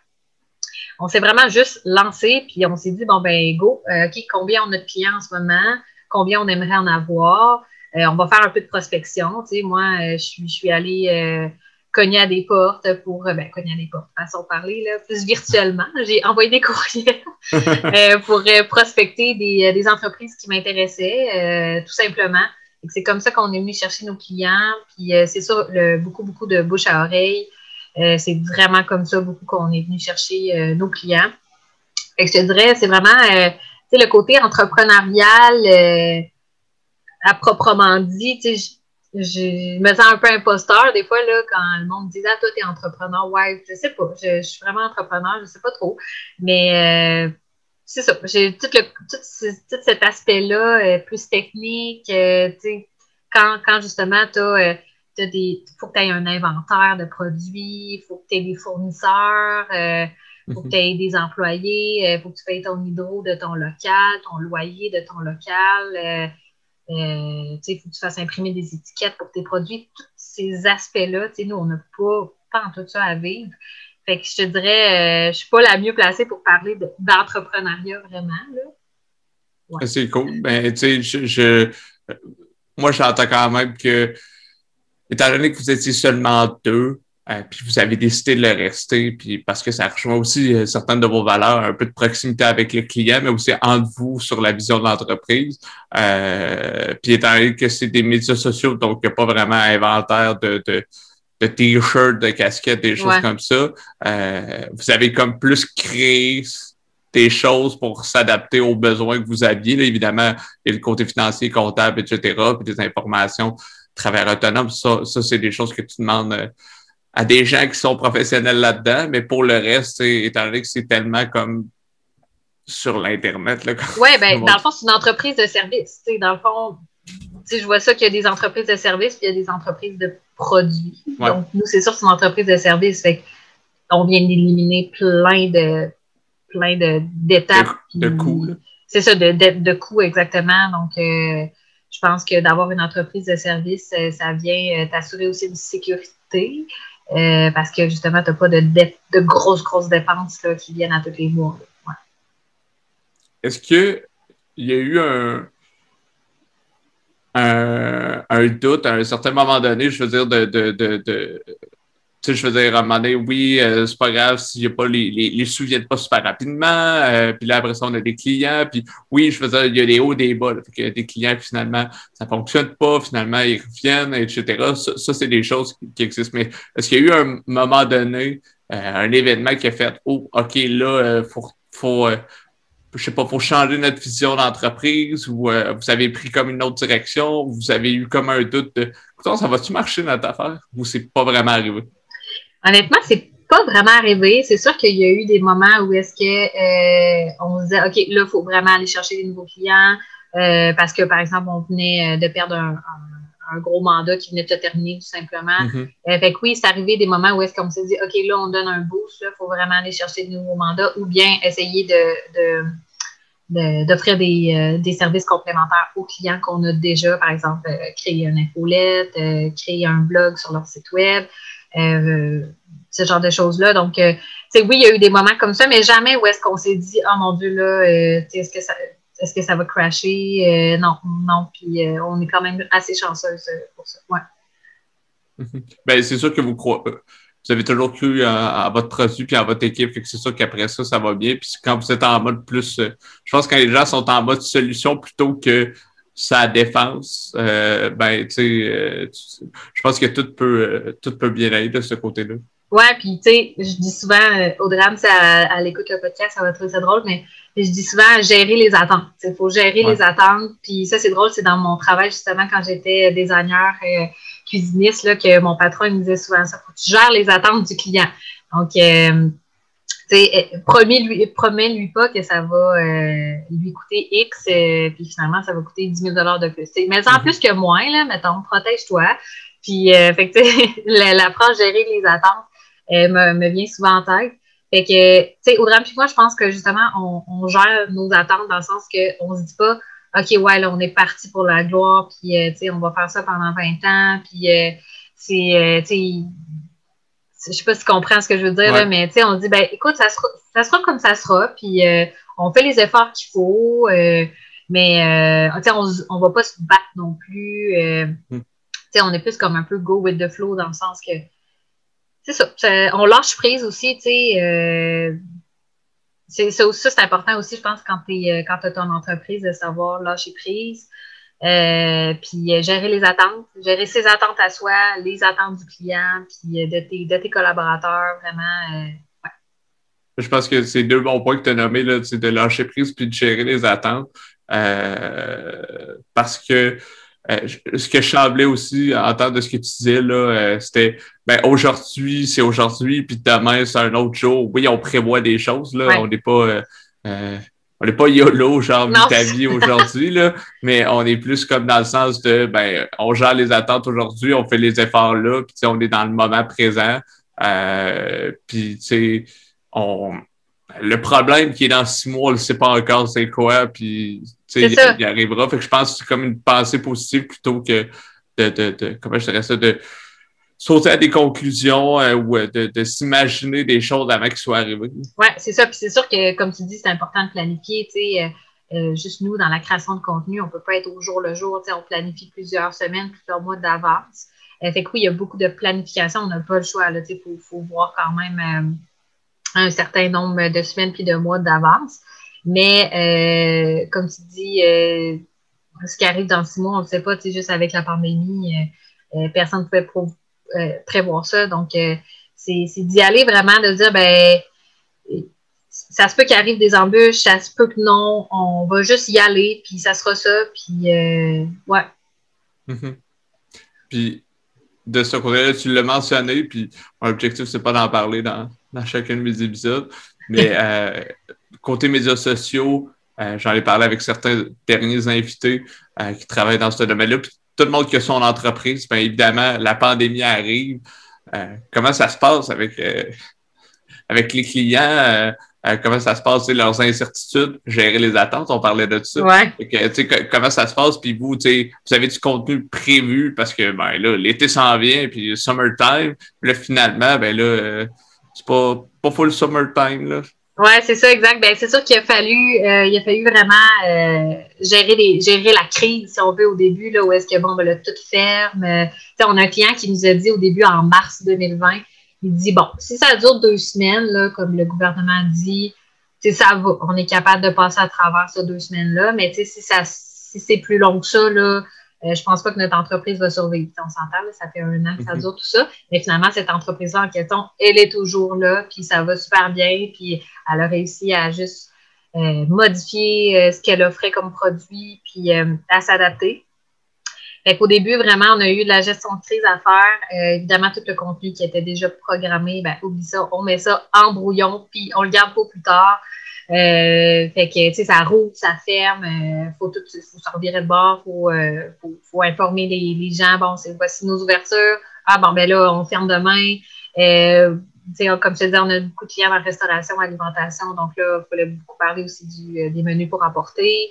On s'est vraiment juste lancé, puis on s'est dit, bon, ben, go, euh, OK, combien on a de clients en ce moment, combien on aimerait en avoir? Euh, on va faire un peu de prospection. Tu sais, moi, je suis, je suis allée cogner à des portes pour, ben, cogner à des portes, façon de parler, là, plus virtuellement. J'ai envoyé des courriels pour prospecter des, des, entreprises qui m'intéressaient, tout simplement. C'est comme ça qu'on est venu chercher nos clients. Puis euh, c'est ça, beaucoup, beaucoup de bouche à oreille. Euh, c'est vraiment comme ça beaucoup qu'on est venu chercher euh, nos clients. Et je te dirais, c'est vraiment le côté entrepreneurial à proprement dit. Je, me sens un peu imposteur des fois là, quand le monde me dit Ah, toi, t'es entrepreneur. Ouais, je sais pas. Je, je, suis vraiment entrepreneur, je sais pas trop. Mais c'est ça. J'ai tout, le, tout, cet aspect-là, euh, plus technique. Euh, quand, quand justement, tu as, euh, des. faut que tu aies un inventaire de produits, il faut que tu aies des fournisseurs, il faut que tu aies des employés, il faut que tu payes ton hydro de ton local, ton loyer de ton local. il faut que tu fasses imprimer des étiquettes pour tes produits. Tous ces aspects-là, nous, on n'a pas, pas en tout ça à vivre. Fait que je te dirais, euh, je suis pas la mieux placée pour parler d'entrepreneuriat vraiment. C'est cool. Ben, tu sais, je, moi, j'entends quand même que, étant donné que vous étiez seulement deux, euh, puis vous avez décidé de le rester, puis parce que ça rejoint aussi euh, certaines de vos valeurs, un peu de proximité avec le client, mais aussi entre vous sur la vision de l'entreprise. puis étant donné que c'est des médias sociaux, donc il n'y a pas vraiment inventaire de de t-shirts, de casquettes, des choses comme ça. Euh, vous avez comme plus créé des choses pour s'adapter aux besoins que vous aviez. Là, évidemment, il y a le côté financier, comptable, etc., puis des informations, travail autonome. Ça, ça c'est des choses que tu demandes euh, à des gens qui sont professionnels là-dedans, mais pour le reste, étant donné que c'est tellement comme sur l'Internet. Oui, ben, dans le fond, c'est une entreprise de service. Dans le fond, je vois ça qu'il y a des entreprises de services puis il y a des entreprises de produits. Donc, nous, c'est sûr, c'est une entreprise de service. Fait on vient d'éliminer plein de plein d'étapes. De, coûts. C'est ça, de, de, coûts, exactement. Donc, euh, je pense que d'avoir une entreprise de service, euh, ça vient euh, t'assurer aussi une sécurité. parce que justement, tu n'as pas de, de grosses, grosses dépenses là, qui viennent à tous les mois. Est-ce qu'il y a eu un, un, doute à un certain moment donné, je veux dire, de, de, de, tu sais, je veux dire, à un moment donné, oui, euh, c'est pas grave s'il y a pas les, les, les sous viennent pas super rapidement. Euh, puis là, après ça, on a des clients. Puis oui, je veux dire, il y a des hauts, des bas. Y a des clients, finalement, ça fonctionne pas. Finalement, ils reviennent, etc. Ça, c'est des choses qui, existent. Mais est-ce qu'il y a eu un moment donné, euh, un événement qui a fait, oh, OK, là, faut, faut je sais pas, pour changer notre vision d'entreprise ou euh, vous avez pris comme une autre direction, ou vous avez eu comme un doute de ça va-tu marcher notre affaire ou c'est pas vraiment arrivé? Honnêtement, c'est pas vraiment arrivé. C'est sûr qu'il y a eu des moments où est-ce que euh, disait OK, là, il faut vraiment aller chercher des nouveaux clients euh, parce que, par exemple, on venait de perdre un gros mandat qui venait de se terminer tout simplement. Mm-hmm. Euh, fait que oui, c'est arrivé des moments où est-ce qu'on s'est dit, OK, là, on donne un boost, il faut vraiment aller chercher de nouveaux mandats ou bien essayer de, d'offrir des, euh, des, services complémentaires aux clients qu'on a déjà, par exemple, euh, créer une infolette, créer un blog sur leur site web, ce genre de choses-là. Donc, c'est oui, il y a eu des moments comme ça, mais jamais où est-ce qu'on s'est dit, oh mon Dieu, là, est-ce que ça est-ce que ça va crasher? Euh, non, non. Puis euh, on est quand même assez chanceux pour ça. Ouais. ben, c'est sûr que vous croyez. Vous avez toujours cru à, votre produit et à votre équipe, fait que c'est sûr qu'après ça, ça va bien. Puis quand vous êtes en mode plus, euh, je pense que quand les gens sont en mode solution plutôt que sa défense, ben, tu sais, je pense que tout peut, tout peut bien aller de ce côté-là. Ouais, puis tu sais, je dis souvent, au drame, à, à l'écoute le podcast, ça va trouver ça drôle, mais je dis souvent gérer les attentes. Il faut gérer les attentes. Puis ça, c'est drôle, c'est dans mon travail, justement, quand j'étais designer euh, cuisiniste, là, que mon patron me disait souvent ça. faut que tu gères les attentes du client. Donc, euh, tu sais, euh, promets-lui promets pas que ça va euh, lui coûter X, puis finalement, ça va coûter 10 000 de plus. Mais en mhm. plus que moins, là, mettons, protège-toi. Puis, fait que, l'approche gérer les attentes me, me vient souvent en tête. Fait que, tu sais, au drame, puis moi, je pense que justement, on, on, gère nos attentes dans le sens qu'on se dit pas, OK, ouais, là, on est parti pour la gloire, puis, euh, tu sais, on va faire ça pendant 20 ans, puis, euh, c'est, euh, tu sais, je sais pas si tu comprends ce que je veux dire, là, mais, tu sais, on dit, ben, écoute, ça sera, ça sera comme ça sera, puis on fait les efforts qu'il faut, mais, tu sais, on, on va pas se battre non plus. Hmm. Tu sais, on est plus comme un peu go with the flow dans le sens que, ça, On lâche prise aussi, tu sais. Euh, c'est, ça, c'est important aussi, je pense, quand tu euh, as ton entreprise, de savoir lâcher prise. Euh, puis gérer les attentes, gérer ses attentes à soi, les attentes du client, puis de tes, de tes collaborateurs, vraiment. Je pense que c'est deux bons points que tu as nommés, là, de lâcher prise puis de gérer les attentes. parce que euh, ce que je semblais aussi entendre de ce que tu disais, là, euh, c'était ben, aujourd'hui, c'est aujourd'hui, puis demain, c'est un autre jour. Oui, on prévoit des choses, là. On n'est pas. Euh, on n'est pas YOLO, genre ta vie aujourd'hui, là, mais on est plus comme dans le sens de ben, on gère les attentes aujourd'hui, on fait les efforts là, puis on est dans le moment présent. puis tu sais, on le problème qui est dans six mois, on ne sait pas encore c'est quoi, puis il, il, arrivera. Fait que je pense que c'est comme une pensée positive plutôt que de, de, de comment je dirais ça, de sauter à des conclusions euh, ou euh, de, de s'imaginer des choses avant qu'elles soient arrivées. Oui, c'est ça. Puis c'est sûr que, comme tu dis, c'est important de planifier. Sais, euh, juste nous, dans la création de contenu, on ne peut pas être au jour le jour. On planifie plusieurs semaines, plusieurs mois d'avance. fait que oui, il y a beaucoup de planification. On n'a pas le choix. Il faut, faut, voir quand même un certain nombre de semaines puis de mois d'avance. Mais euh, comme tu dis, euh, ce qui arrive dans six mois, on ne sait pas, tu sais, juste avec la pandémie, euh, personne ne pouvait prévoir ça. Donc, c'est d'y aller vraiment, de dire, ben, ça se peut qu'il arrive des embûches, ça se peut que non, on va juste y aller, puis ça sera ça, puis ouais. Mm-hmm. Puis de ce côté-là, tu l'as mentionné, puis mon objectif, c'est pas d'en parler dans, dans chacun de mes épisodes. Mais euh, côté médias sociaux, euh, j'en ai parlé avec certains derniers invités euh, qui travaillent dans ce domaine-là. Puis tout le monde qui a son entreprise, bien évidemment, la pandémie arrive. comment ça se passe avec, avec les clients? comment ça se passe, leurs incertitudes, gérer les attentes, on parlait de ça. Ouais. comment ça se passe, puis vous, vous avez du contenu prévu parce que ben là, l'été s'en vient, puis summertime, puis là, finalement, ben là, c'est pas, pas full summertime, là. Oui, c'est ça, exact. Ben, c'est sûr qu'il a fallu, euh, il a fallu vraiment euh, gérer, les, gérer la crise, si on veut, au début, là, où est-ce que, bon, ben, là, tout ferme. Euh, on a un client qui nous a dit au début, en mars 2020, il dit, bon, si ça dure deux semaines, là, comme le gouvernement dit, ça va, on est capable de passer à travers ces deux semaines-là, mais si, ça, si c'est plus long que ça, là, euh, je pense pas que notre entreprise va survivre. On s'entend, ça fait un an que ça mhm. dure tout ça. Mais finalement, cette entreprise-là en question, elle est toujours là, puis ça va super bien, puis elle a réussi à juste euh, modifier euh, ce qu'elle offrait comme produit, puis à s'adapter. Fait qu'au début, vraiment, on a eu de la gestion de crise à faire. évidemment, tout le contenu qui était déjà programmé, ben, oublie ça, on met ça en brouillon, puis on le garde pour plus tard. Euh, fait que, tu sais, ça roule, ça ferme, euh, faut tout, faut se revirer de bord, faut, euh, faut, faut, informer les, les gens, bon, c'est voici nos ouvertures, ah bon, ben là, on ferme demain. Euh, comme je te disais, on a beaucoup de clients en restauration, alimentation, donc là, il fallait beaucoup parler aussi du, euh, des menus pour apporter.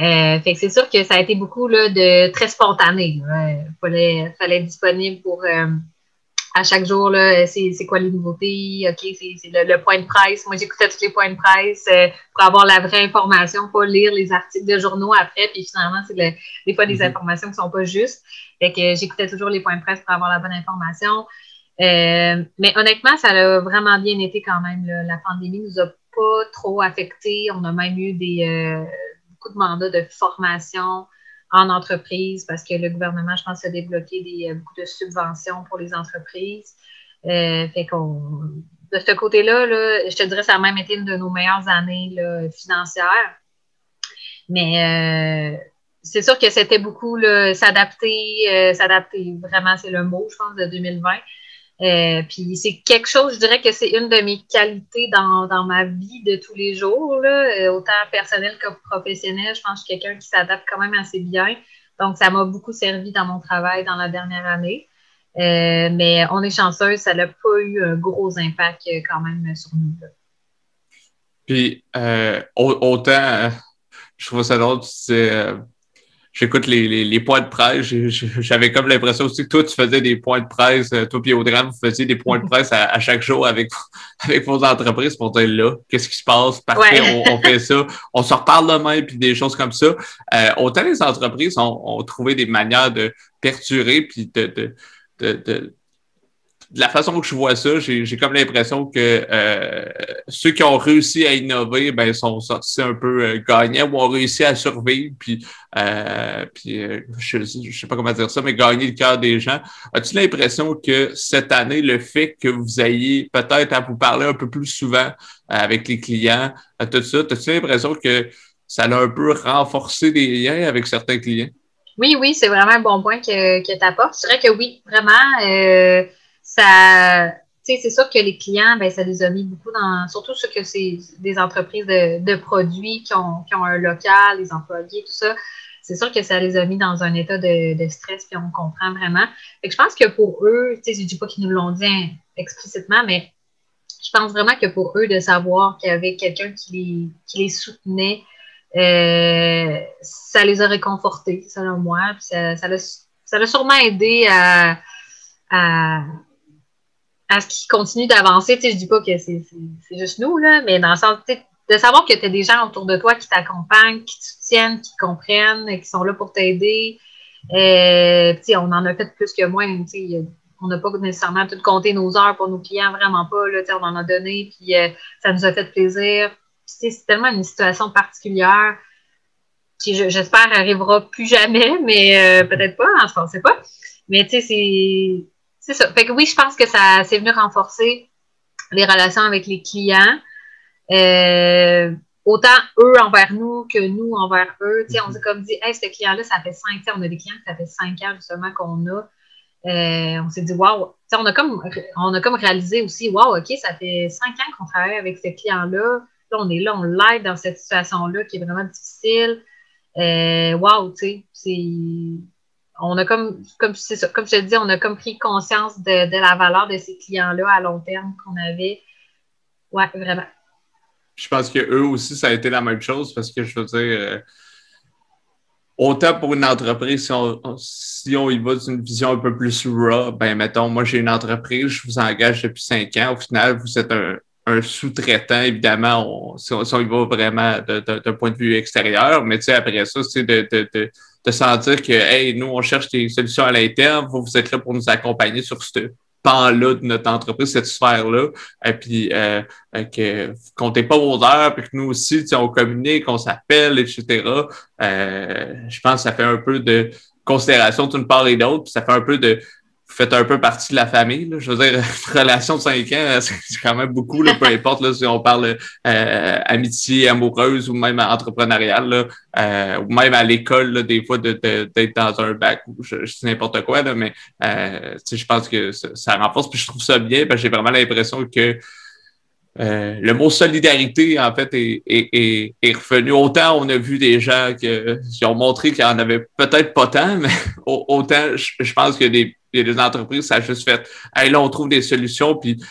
Euh, fait que c'est sûr que ça a été beaucoup là, de très spontané. Il fallait, fallait être disponible pour à chaque jour, là, c'est, quoi les nouveautés, OK, c'est, le, point de presse. Moi, j'écoutais tous les points de presse euh, pour avoir la vraie information, pas lire les articles de journaux après, puis finalement, c'est des fois des mm-hmm. informations qui sont pas justes. Fait que j'écoutais toujours les points de presse pour avoir la bonne information. Euh, mais honnêtement, ça a vraiment bien été quand même. La pandémie nous a pas trop affectés. On a même eu des euh, beaucoup de mandats de formation en entreprise parce que le gouvernement, je pense, a débloqué des, euh, beaucoup de subventions pour les entreprises. Euh, fait qu'on, de ce côté-là, là, je te dirais, ça a même été une de nos meilleures années financières. Mais euh, c'est sûr que c'était beaucoup s'adapter, s'adapter, vraiment, c'est le mot, je pense, de 2020. Euh, puis c'est quelque chose, je dirais que c'est une de mes qualités dans, dans ma vie de tous les jours, là, euh, autant personnel que professionnel. Je pense que je suis quelqu'un qui s'adapte quand même assez bien. Donc, ça m'a beaucoup servi dans mon travail dans la dernière année. Euh, mais on est chanceux, ça n'a pas eu un gros impact quand même sur nous. Puis, autant, je trouve ça drôle, c'est j'écoute les, les, les, points de presse. J'avais comme l'impression aussi que toi, tu faisais des points de presse, euh, toi et Audrey, vous faisiez des points de presse à, chaque jour avec, avec vos entreprises pour dire là, qu'est-ce qui se passe, parfait, on, on, fait ça, on se reparle demain, puis des choses comme ça. Euh, autant les entreprises ont, ont, trouvé des manières de perturber puis de, de, de, de de la façon que je vois ça, j'ai comme l'impression que euh, ceux qui ont réussi à innover, ben, sont sortis un peu euh, gagnants ou ont réussi à survivre, puis, euh, puis euh, je ne sais pas comment dire ça, mais gagner le cœur des gens. As-tu l'impression que cette année, le fait que vous ayez peut-être à vous parler un peu plus souvent avec les clients, tout ça, as-tu l'impression que ça a un peu renforcé des liens avec certains clients? Oui, oui, c'est vraiment un bon point que, que tu apportes. Je dirais que oui, vraiment ça, c'est sûr que les clients, ben, ça les a mis beaucoup dans, surtout ceux que c'est des entreprises de, produits qui ont, qui ont, un local, les employés, tout ça. C'est sûr que ça les a mis dans un état de, stress, puis on comprend vraiment. Fait que je pense que pour eux, tu sais, je dis pas qu'ils nous l'ont dit explicitement, mais je pense vraiment que pour eux, de savoir qu'il y avait quelqu'un qui les, qui les soutenait, euh, ça les a réconfortés, selon moi. Puis ça, l'a, ça sûrement aidé à à ce qui continue d'avancer. Tu sais, je dis pas que c'est juste nous, là, mais dans le sens, de savoir que tu as des gens autour de toi qui t'accompagnent, qui te soutiennent, qui comprennent, qui sont là pour t'aider. Euh, on en a fait plus que moins. On n'a pas nécessairement tout compté nos heures pour nos clients, vraiment pas. Là, on en a donné, puis euh, ça nous a fait plaisir. C'est tellement une situation particulière qui, j'espère, arrivera plus jamais, mais euh, peut-être pas, je ne sais pas. Mais tu sais, c'est ça. Fait que oui, je pense que ça c'est venu renforcer les relations avec les clients. Euh, autant eux envers nous que nous envers eux. on s'est comme dit, hey, ce client-là, ça fait cinq ans. On a des clients que ça fait cinq ans justement qu'on a. on s'est dit, waouh, on a comme on a comme réalisé aussi, waouh, OK, ça fait cinq ans qu'on travaille avec ce client-là. Là, on est là, on l'aide dans cette situation-là qui est vraiment difficile. waouh, tu sais, c'est. On a comme, comme, ça, comme je te dis, on a comme pris conscience de, de la valeur de ces clients-là à long terme qu'on avait. Ouais, vraiment. Je pense que eux aussi, ça a été la même chose parce que je veux dire, euh, autant pour une entreprise, si on, si on y va d'une vision un peu plus raw, ben mettons, moi j'ai une entreprise, je vous engage depuis cinq ans, au final, vous êtes un, sous-traitant, évidemment, si, on, y va vraiment d'un point de vue extérieur, mais tu sais, après ça, c'est de, de, sentir que, hey, nous, on cherche des solutions à l'interne, vous, vous êtes là pour nous accompagner sur ce, pan-là de notre entreprise, cette sphère-là, et puis euh, euh que comptez pas vos heures, puis que nous aussi, on communique, on s'appelle, etc. Euh, je pense que ça fait un peu de considération d'une part et d'autre, puis ça fait un peu de faites un peu partie de la famille. Là. Je veux dire, relation de cinq ans, c'est quand même beaucoup, là, peu importe là, si on parle euh, amitié amoureuse ou même entrepreneuriale, là, euh, ou même à l'école, des fois, d'être de, dans un bac ou je, je n'importe quoi, là, mais euh, je pense que ça, renforce, puis je trouve ça bien, parce que j'ai vraiment l'impression que euh, le mot solidarité, en fait, est, est, est, revenu. Autant on a vu des gens qui ont montré qu'il n'y en avait peut-être pas tant, mais autant je, pense que des, des entreprises, ça a juste fait hey, là, on trouve des solutions, puis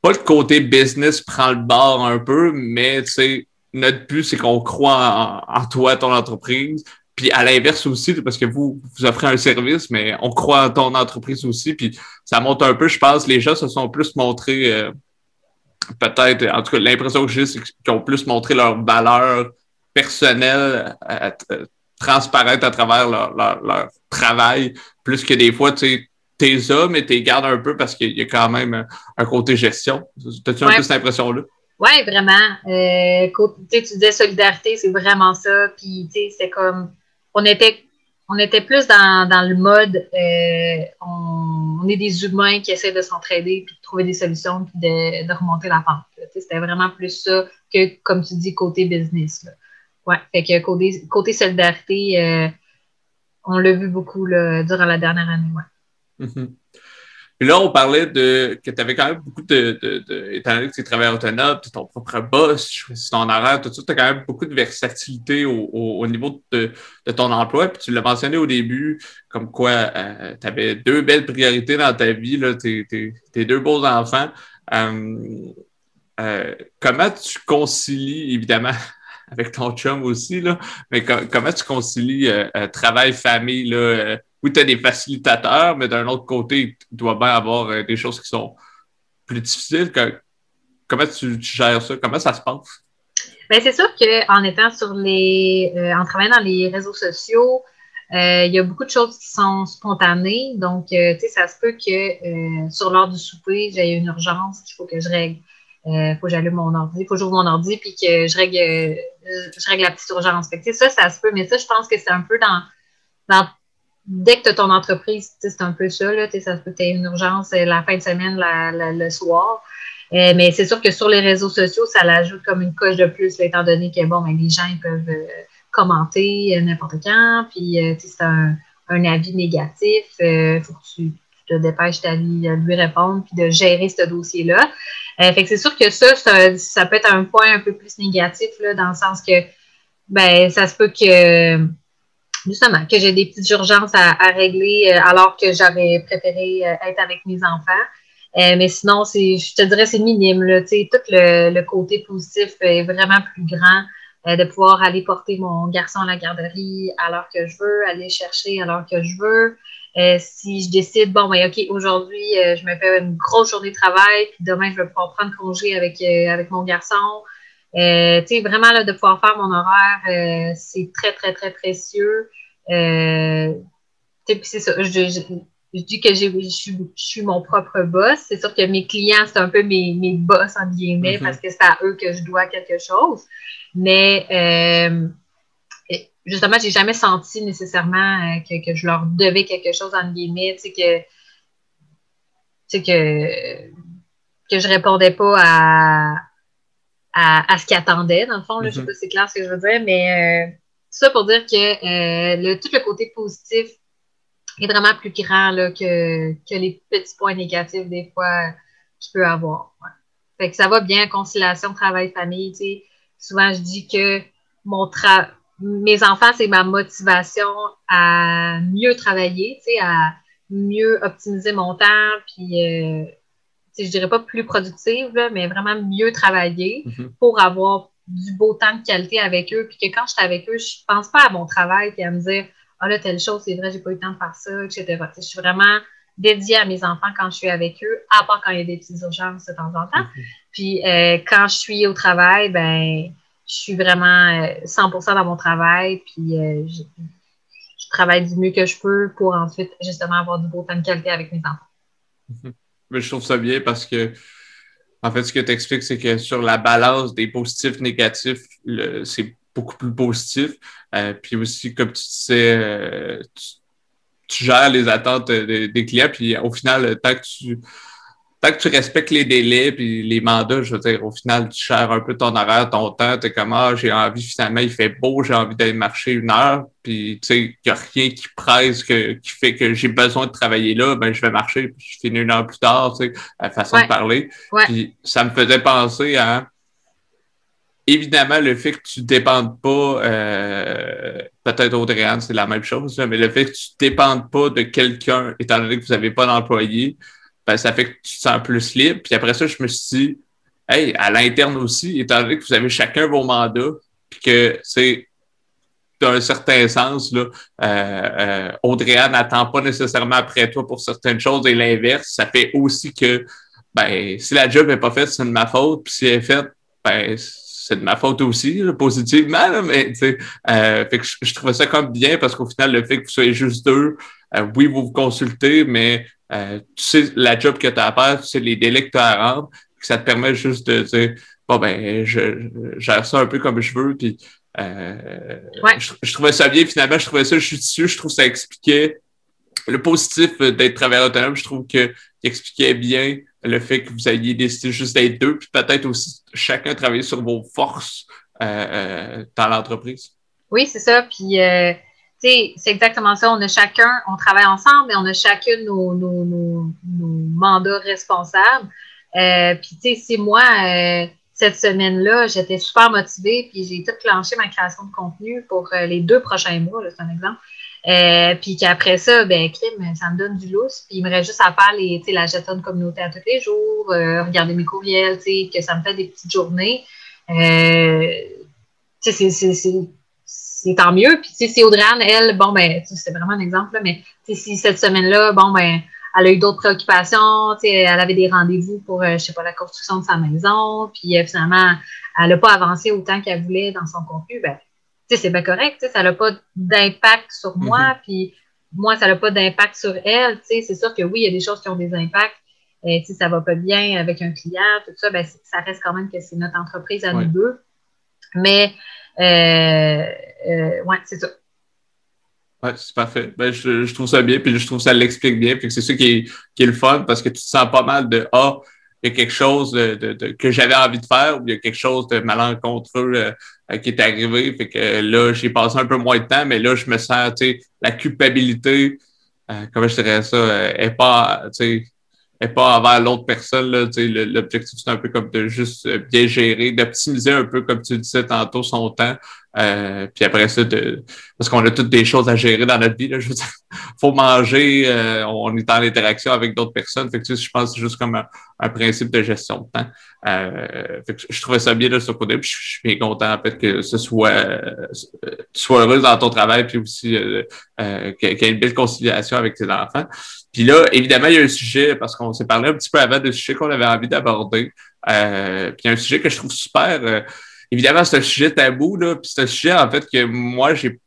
pas le côté business prend le bord un peu, mais tu sais, notre but, c'est qu'on croit en, toi, ton entreprise. Puis à l'inverse aussi, parce que vous, vous offrez un service, mais on croit en ton entreprise aussi. Puis ça monte un peu, je pense, les gens se sont plus montrés. Euh, peut-être, en tout cas, l'impression que j'ai, c'est qu'ils ont plus montré leur valeur personnelle à, transparaître à travers leur, travail, plus que des fois, tu sais, t'es ça, mais t'es gardes un peu parce qu'il y a quand même un côté gestion. T'as-tu un peu cette impression-là? Oui, vraiment. Euh, tu disais solidarité, c'est vraiment ça. Puis, tu sais, c'est comme, on était on était plus dans, le mode euh, on, est des humains qui essaient de s'entraider puis de trouver des solutions puis de, remonter la pente. C'était vraiment plus ça que, comme tu dis, côté business. Là. Ouais, fait que côté, côté solidarité, euh, on l'a vu beaucoup durant la dernière année. Ouais. Mm-hmm. Puis là, on parlait de que tu avais quand même beaucoup de, étant donné que tu es travailleur autonome, tu es ton propre boss, choisis ton horaire, tout ça, tu as quand même beaucoup de versatilité au, au, niveau de, ton emploi. Puis tu l'as mentionné au début, comme quoi euh, tu avais deux belles priorités dans ta vie, là, tes, deux beaux enfants. Euh, euh, comment tu concilies, évidemment, avec ton chum aussi, là, mais comment tu concilies travail, famille, là, oui, tu as des facilitateurs, mais d'un autre côté, il doit bien avoir euh, des choses qui sont plus difficiles. comment tu, gères ça? Comment ça se passe? Bien, c'est sûr qu'en étant sur les. Euh, en travaillant dans les réseaux sociaux, euh, il y a beaucoup de choses qui sont spontanées. Donc, tu sais, ça se peut que sur l'heure du souper, j'ai une urgence qu'il faut que je règle. Il faut que j'allume mon ordi, faut que j'ouvre mon ordi puis que je règle, je règle la petite urgence. Fait que, ça, ça se peut, mais ça, je pense que c'est un peu dans, dans dès que tu as ton entreprise, c'est un peu ça, là, ça peut être une urgence euh, la fin de semaine, le soir. Euh, mais c'est sûr que sur les réseaux sociaux, ça l'ajoute comme une coche de plus, étant donné que bon, ben, les gens ils peuvent euh, commenter n'importe quand, puis c'est un, un, avis négatif. Il faut que tu, te dépêches d'aller lui répondre puis de gérer ce dossier-là. fait que c'est sûr que ça, ça, ça, peut être un point un peu plus négatif, là, dans le sens que ben, ça se peut que justement, que j'ai des petites urgences à, régler euh, alors que j'avais préféré euh, être avec mes enfants. Euh, mais sinon, c'est, je te dirais, c'est minime. Là, tout le, le, côté positif est vraiment plus grand de pouvoir aller porter mon garçon à la garderie alors que je veux, aller chercher alors que je veux. si je décide, bon, ben, OK, aujourd'hui, je me fais une grosse journée de travail, puis demain, je vais pouvoir prendre congé avec, avec mon garçon. Euh, tu sais, vraiment, là, de pouvoir faire mon horaire, euh, c'est très, très, très précieux. Euh, c'est ça. Je, je, dis que je, je, suis mon propre boss. C'est sûr que mes clients, c'est un peu mes, mes boss, en guillemets, mm-hmm. parce que c'est à eux que je dois quelque chose. Mais justement, j'ai jamais senti nécessairement que, que, je leur devais quelque chose, en guillemets, tu sais, que, tu sais, que, que je répondais pas à à, ce qu'il attendait, dans le fond. Là, Je sais mhm. pas si c'est clair ce que je veux dire, mais euh, ça pour dire que euh, le, tout le côté positif est vraiment plus grand là, que, que les petits points négatifs des fois qu'il peut avoir. Fait que ça va bien, conciliation travail-famille. Souvent, je dis que mon tra mes enfants, c'est ma motivation à mieux travailler, à mieux optimiser mon temps, puis euh, je dirais pas plus productive, mais vraiment mieux travailler mm-hmm. pour avoir du beau temps de qualité avec eux, puis que quand je suis avec eux, je pense pas à mon travail, puis à me dire, ah là, telle chose, c'est vrai, j'ai pas eu le temps de faire ça, etc. je suis vraiment dédiée à mes enfants quand je suis avec eux, à part quand il y a des petites urgences de temps en temps. Mm-hmm. Puis euh, quand je suis au travail, ben je suis vraiment 100% euh, dans mon travail, puis euh, je, travaille du mieux que je peux pour ensuite justement avoir du beau temps de qualité avec mes enfants. Je trouve ça bien parce que, en fait, ce que tu expliques, c'est que sur la balance des positifs, négatifs, c'est beaucoup plus positif. Euh, puis aussi, comme tu disais, tu, gères les attentes des clients, puis au final, tant que tu tant que tu respectes les délais puis les mandats, je veux dire, au final, tu gères un peu ton horaire, ton temps, tu es comme Ah, j'ai envie, finalement, il fait beau, j'ai envie d'aller marcher une heure, puis tu sais, il n'y a rien qui presse, que, qui fait que j'ai besoin de travailler là, ben je vais marcher, puis je finis une heure plus tard, tu sais, la façon de parler. Puis ça me faisait penser à évidemment, le fait que tu ne dépendes pas, euh, peut-être Audrey c'est la même chose, mais le fait que tu ne dépendes pas de quelqu'un, étant donné que vous n'avez pas d'employé, ben, ça fait que tu te sens plus libre. Puis après ça, je me suis dit, hey, à l'interne aussi, étant donné que vous avez chacun vos mandats, puis que c'est dans un certain sens, là, euh, euh, n'attend pas nécessairement après toi pour certaines choses et l'inverse, ça fait aussi que ben, si la job n'est pas faite, c'est de ma faute, puis si elle est faite, ben, c'est de ma faute aussi, positivement, mais euh, fait que je, trouvais ça comme bien parce qu'au final, le fait que vous soyez juste deux, euh, oui, vous vous consultez, mais euh, tu sais la job que tu as à faire, tu sais les délais que tu as à rendre, ça te permet juste de dire bon ben je, gère ça un peu comme je veux, puis euh, je, trouvais ça bien finalement, je trouvais ça judicieux, je trouve que ça expliquait le positif d'être travailleur autonome, je trouve qu'il expliquait bien le fait que vous ayez décidé juste d'être deux, puis peut-être aussi chacun travailler sur vos forces euh, dans l'entreprise? Oui, c'est ça. Puis c'est exactement ça. On a chacun, on travaille ensemble et on a chacun nos, nos, mandats responsables. Euh, puis, tu sais, si moi, euh, cette semaine-là, j'étais super motivée, puis j'ai tout clenché ma création de contenu pour euh, les deux prochains mois, c'est un exemple. Puis qu'après ça, ben, crime, ça me donne du lousse. Puis il me reste juste à faire les, la gestion de communauté à tous les jours, regarder mes courriels, que ça me fait des petites journées. c'est c'est tant mieux. Puis, si Audrey elle, bon, ben, c'est vraiment un exemple, là, mais si cette semaine-là, bon, ben, elle a eu d'autres préoccupations, elle avait des rendez-vous pour, euh, je sais pas, la construction de sa maison, puis euh, finalement, elle n'a pas avancé autant qu'elle voulait dans son contenu, ben, sais, c'est bien correct, ça n'a pas d'impact sur moi, mm-hmm. puis moi, ça n'a pas d'impact sur elle, tu sais, c'est sûr que oui, il y a des choses qui ont des impacts, et, sais, ça va pas bien avec un client, tout ça, ben, ça reste quand même que c'est notre entreprise à nous deux, mais euh, euh, ouais, c'est ça. Ouais, c'est parfait. Ben, je, trouve ça bien, puis je trouve ça l'explique bien. Puis c'est ça qui est, qui est le fun parce que tu te sens pas mal de Ah, il y a quelque chose de, de, que j'avais envie de faire ou il y a quelque chose de malencontreux euh, qui est arrivé. Fait que là, j'ai passé un peu moins de temps, mais là, je me sens, tu sais, la culpabilité, euh, comment je dirais ça, est pas, tu sais, et pas envers l'autre personne. L'objectif, c'est un peu comme de juste euh, bien gérer, d'optimiser un peu, comme tu disais tantôt, son temps. Euh, puis après ça, de, parce qu'on a toutes des choses à gérer dans notre vie. Là, faut manger, euh, on est en interaction avec d'autres personnes. Fait que, je pense que c'est juste comme un, principe de gestion de temps. Euh, fait que je trouvais ça bien de ce côté. Puis je suis bien content en fait que ce soit tu sois heureuse dans ton travail, puis aussi qu'il y ait une belle conciliation avec tes enfants. Puis là, évidemment, il y a un sujet, parce qu'on s'est parlé un petit peu avant de sujet qu'on avait envie d'aborder. Euh, puis il y a un sujet que je trouve super évidemment, c'est un sujet tabou, là, puis c'est un sujet, en fait, que moi, j'ai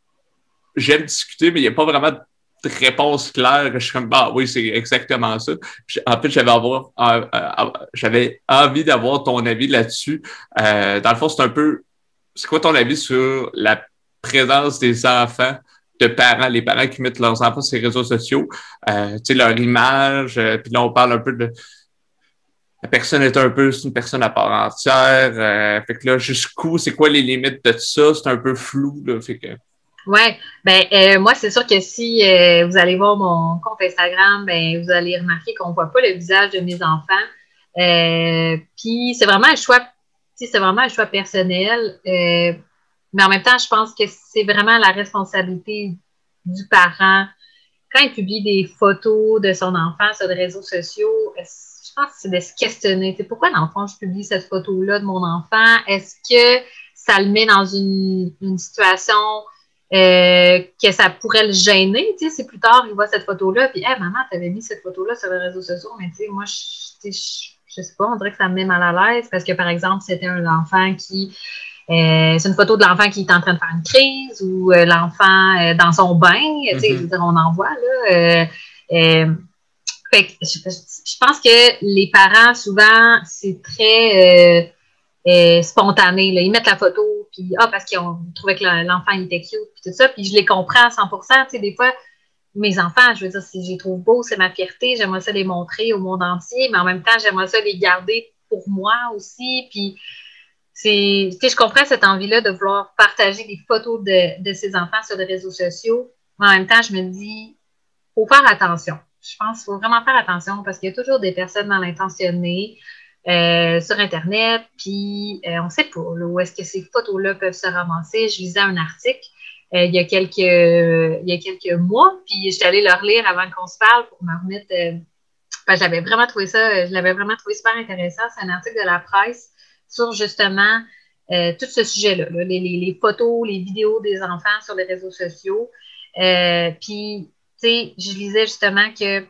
j'aime discuter, mais il n'y a pas vraiment de réponse claire je suis comme, bah oui, c'est exactement ça. En fait, j'avais euh, euh, envie d'avoir ton avis là-dessus. Euh, dans le fond, c'est un peu, c'est quoi ton avis sur la présence des enfants de parents, les parents qui mettent leurs enfants sur les réseaux sociaux, euh, tu sais, leur image, puis là, on parle un peu de la personne est un peu une personne à part entière. Euh, fait que là, jusqu'où, c'est quoi les limites de ça? C'est un peu flou. Là, fait que... Ben euh, moi c'est sûr que si euh, vous allez voir mon compte Instagram, ben vous allez remarquer qu'on voit pas le visage de mes enfants. Puis c'est vraiment un choix, c'est vraiment un choix personnel. mais en même temps, je pense que c'est vraiment la responsabilité du parent quand il publie des photos de son enfant sur les réseaux sociaux. Je pense que c'est de se questionner. pourquoi l'enfant je publie cette photo-là de mon enfant? Est-ce que ça le met dans une, une situation euh, que ça pourrait le gêner, si plus tard, il voit cette photo-là, puis, hey, maman, t'avais mis cette photo-là sur les réseaux sociaux, mais tu sais, moi, je, je, sais pas, on dirait que ça me met mal à l'aise, parce que, par exemple, c'était un enfant qui, euh, c'est une photo de l'enfant qui est en train de faire une crise, ou euh, l'enfant dans son bain, tu sais, mm-hmm. on en voit, là, je, pense que les parents, souvent, c'est très euh, spontané. Là. Ils mettent la photo, puis ah, parce qu'ils ont trouvé que l'enfant était cute, puis tout ça. Puis je les comprends à 100 Tu sais, des fois, mes enfants, je veux dire, si je les trouve beaux, c'est ma fierté. J'aimerais ça les montrer au monde entier, mais en même temps, j'aimerais ça les garder pour moi aussi. Puis c'est, je comprends cette envie-là de vouloir partager des photos de, de ses enfants sur les réseaux sociaux. Mais en même temps, je me dis, faut faire attention. Je pense qu'il faut vraiment faire attention parce qu'il y a toujours des personnes mal intentionnées. Euh, sur Internet, puis euh, on ne sait pas où est-ce que ces photos-là peuvent se ramasser. Je lisais un article euh, il, y a quelques, il y a quelques mois, puis j'étais allée le relire avant qu'on se parle pour me remettre. j'avais vraiment trouvé ça, je l'avais vraiment trouvé super intéressant. C'est un article de la presse sur justement tout ce sujet-là, les, les, photos, les vidéos des enfants sur les réseaux sociaux. puis, sais, je lisais justement que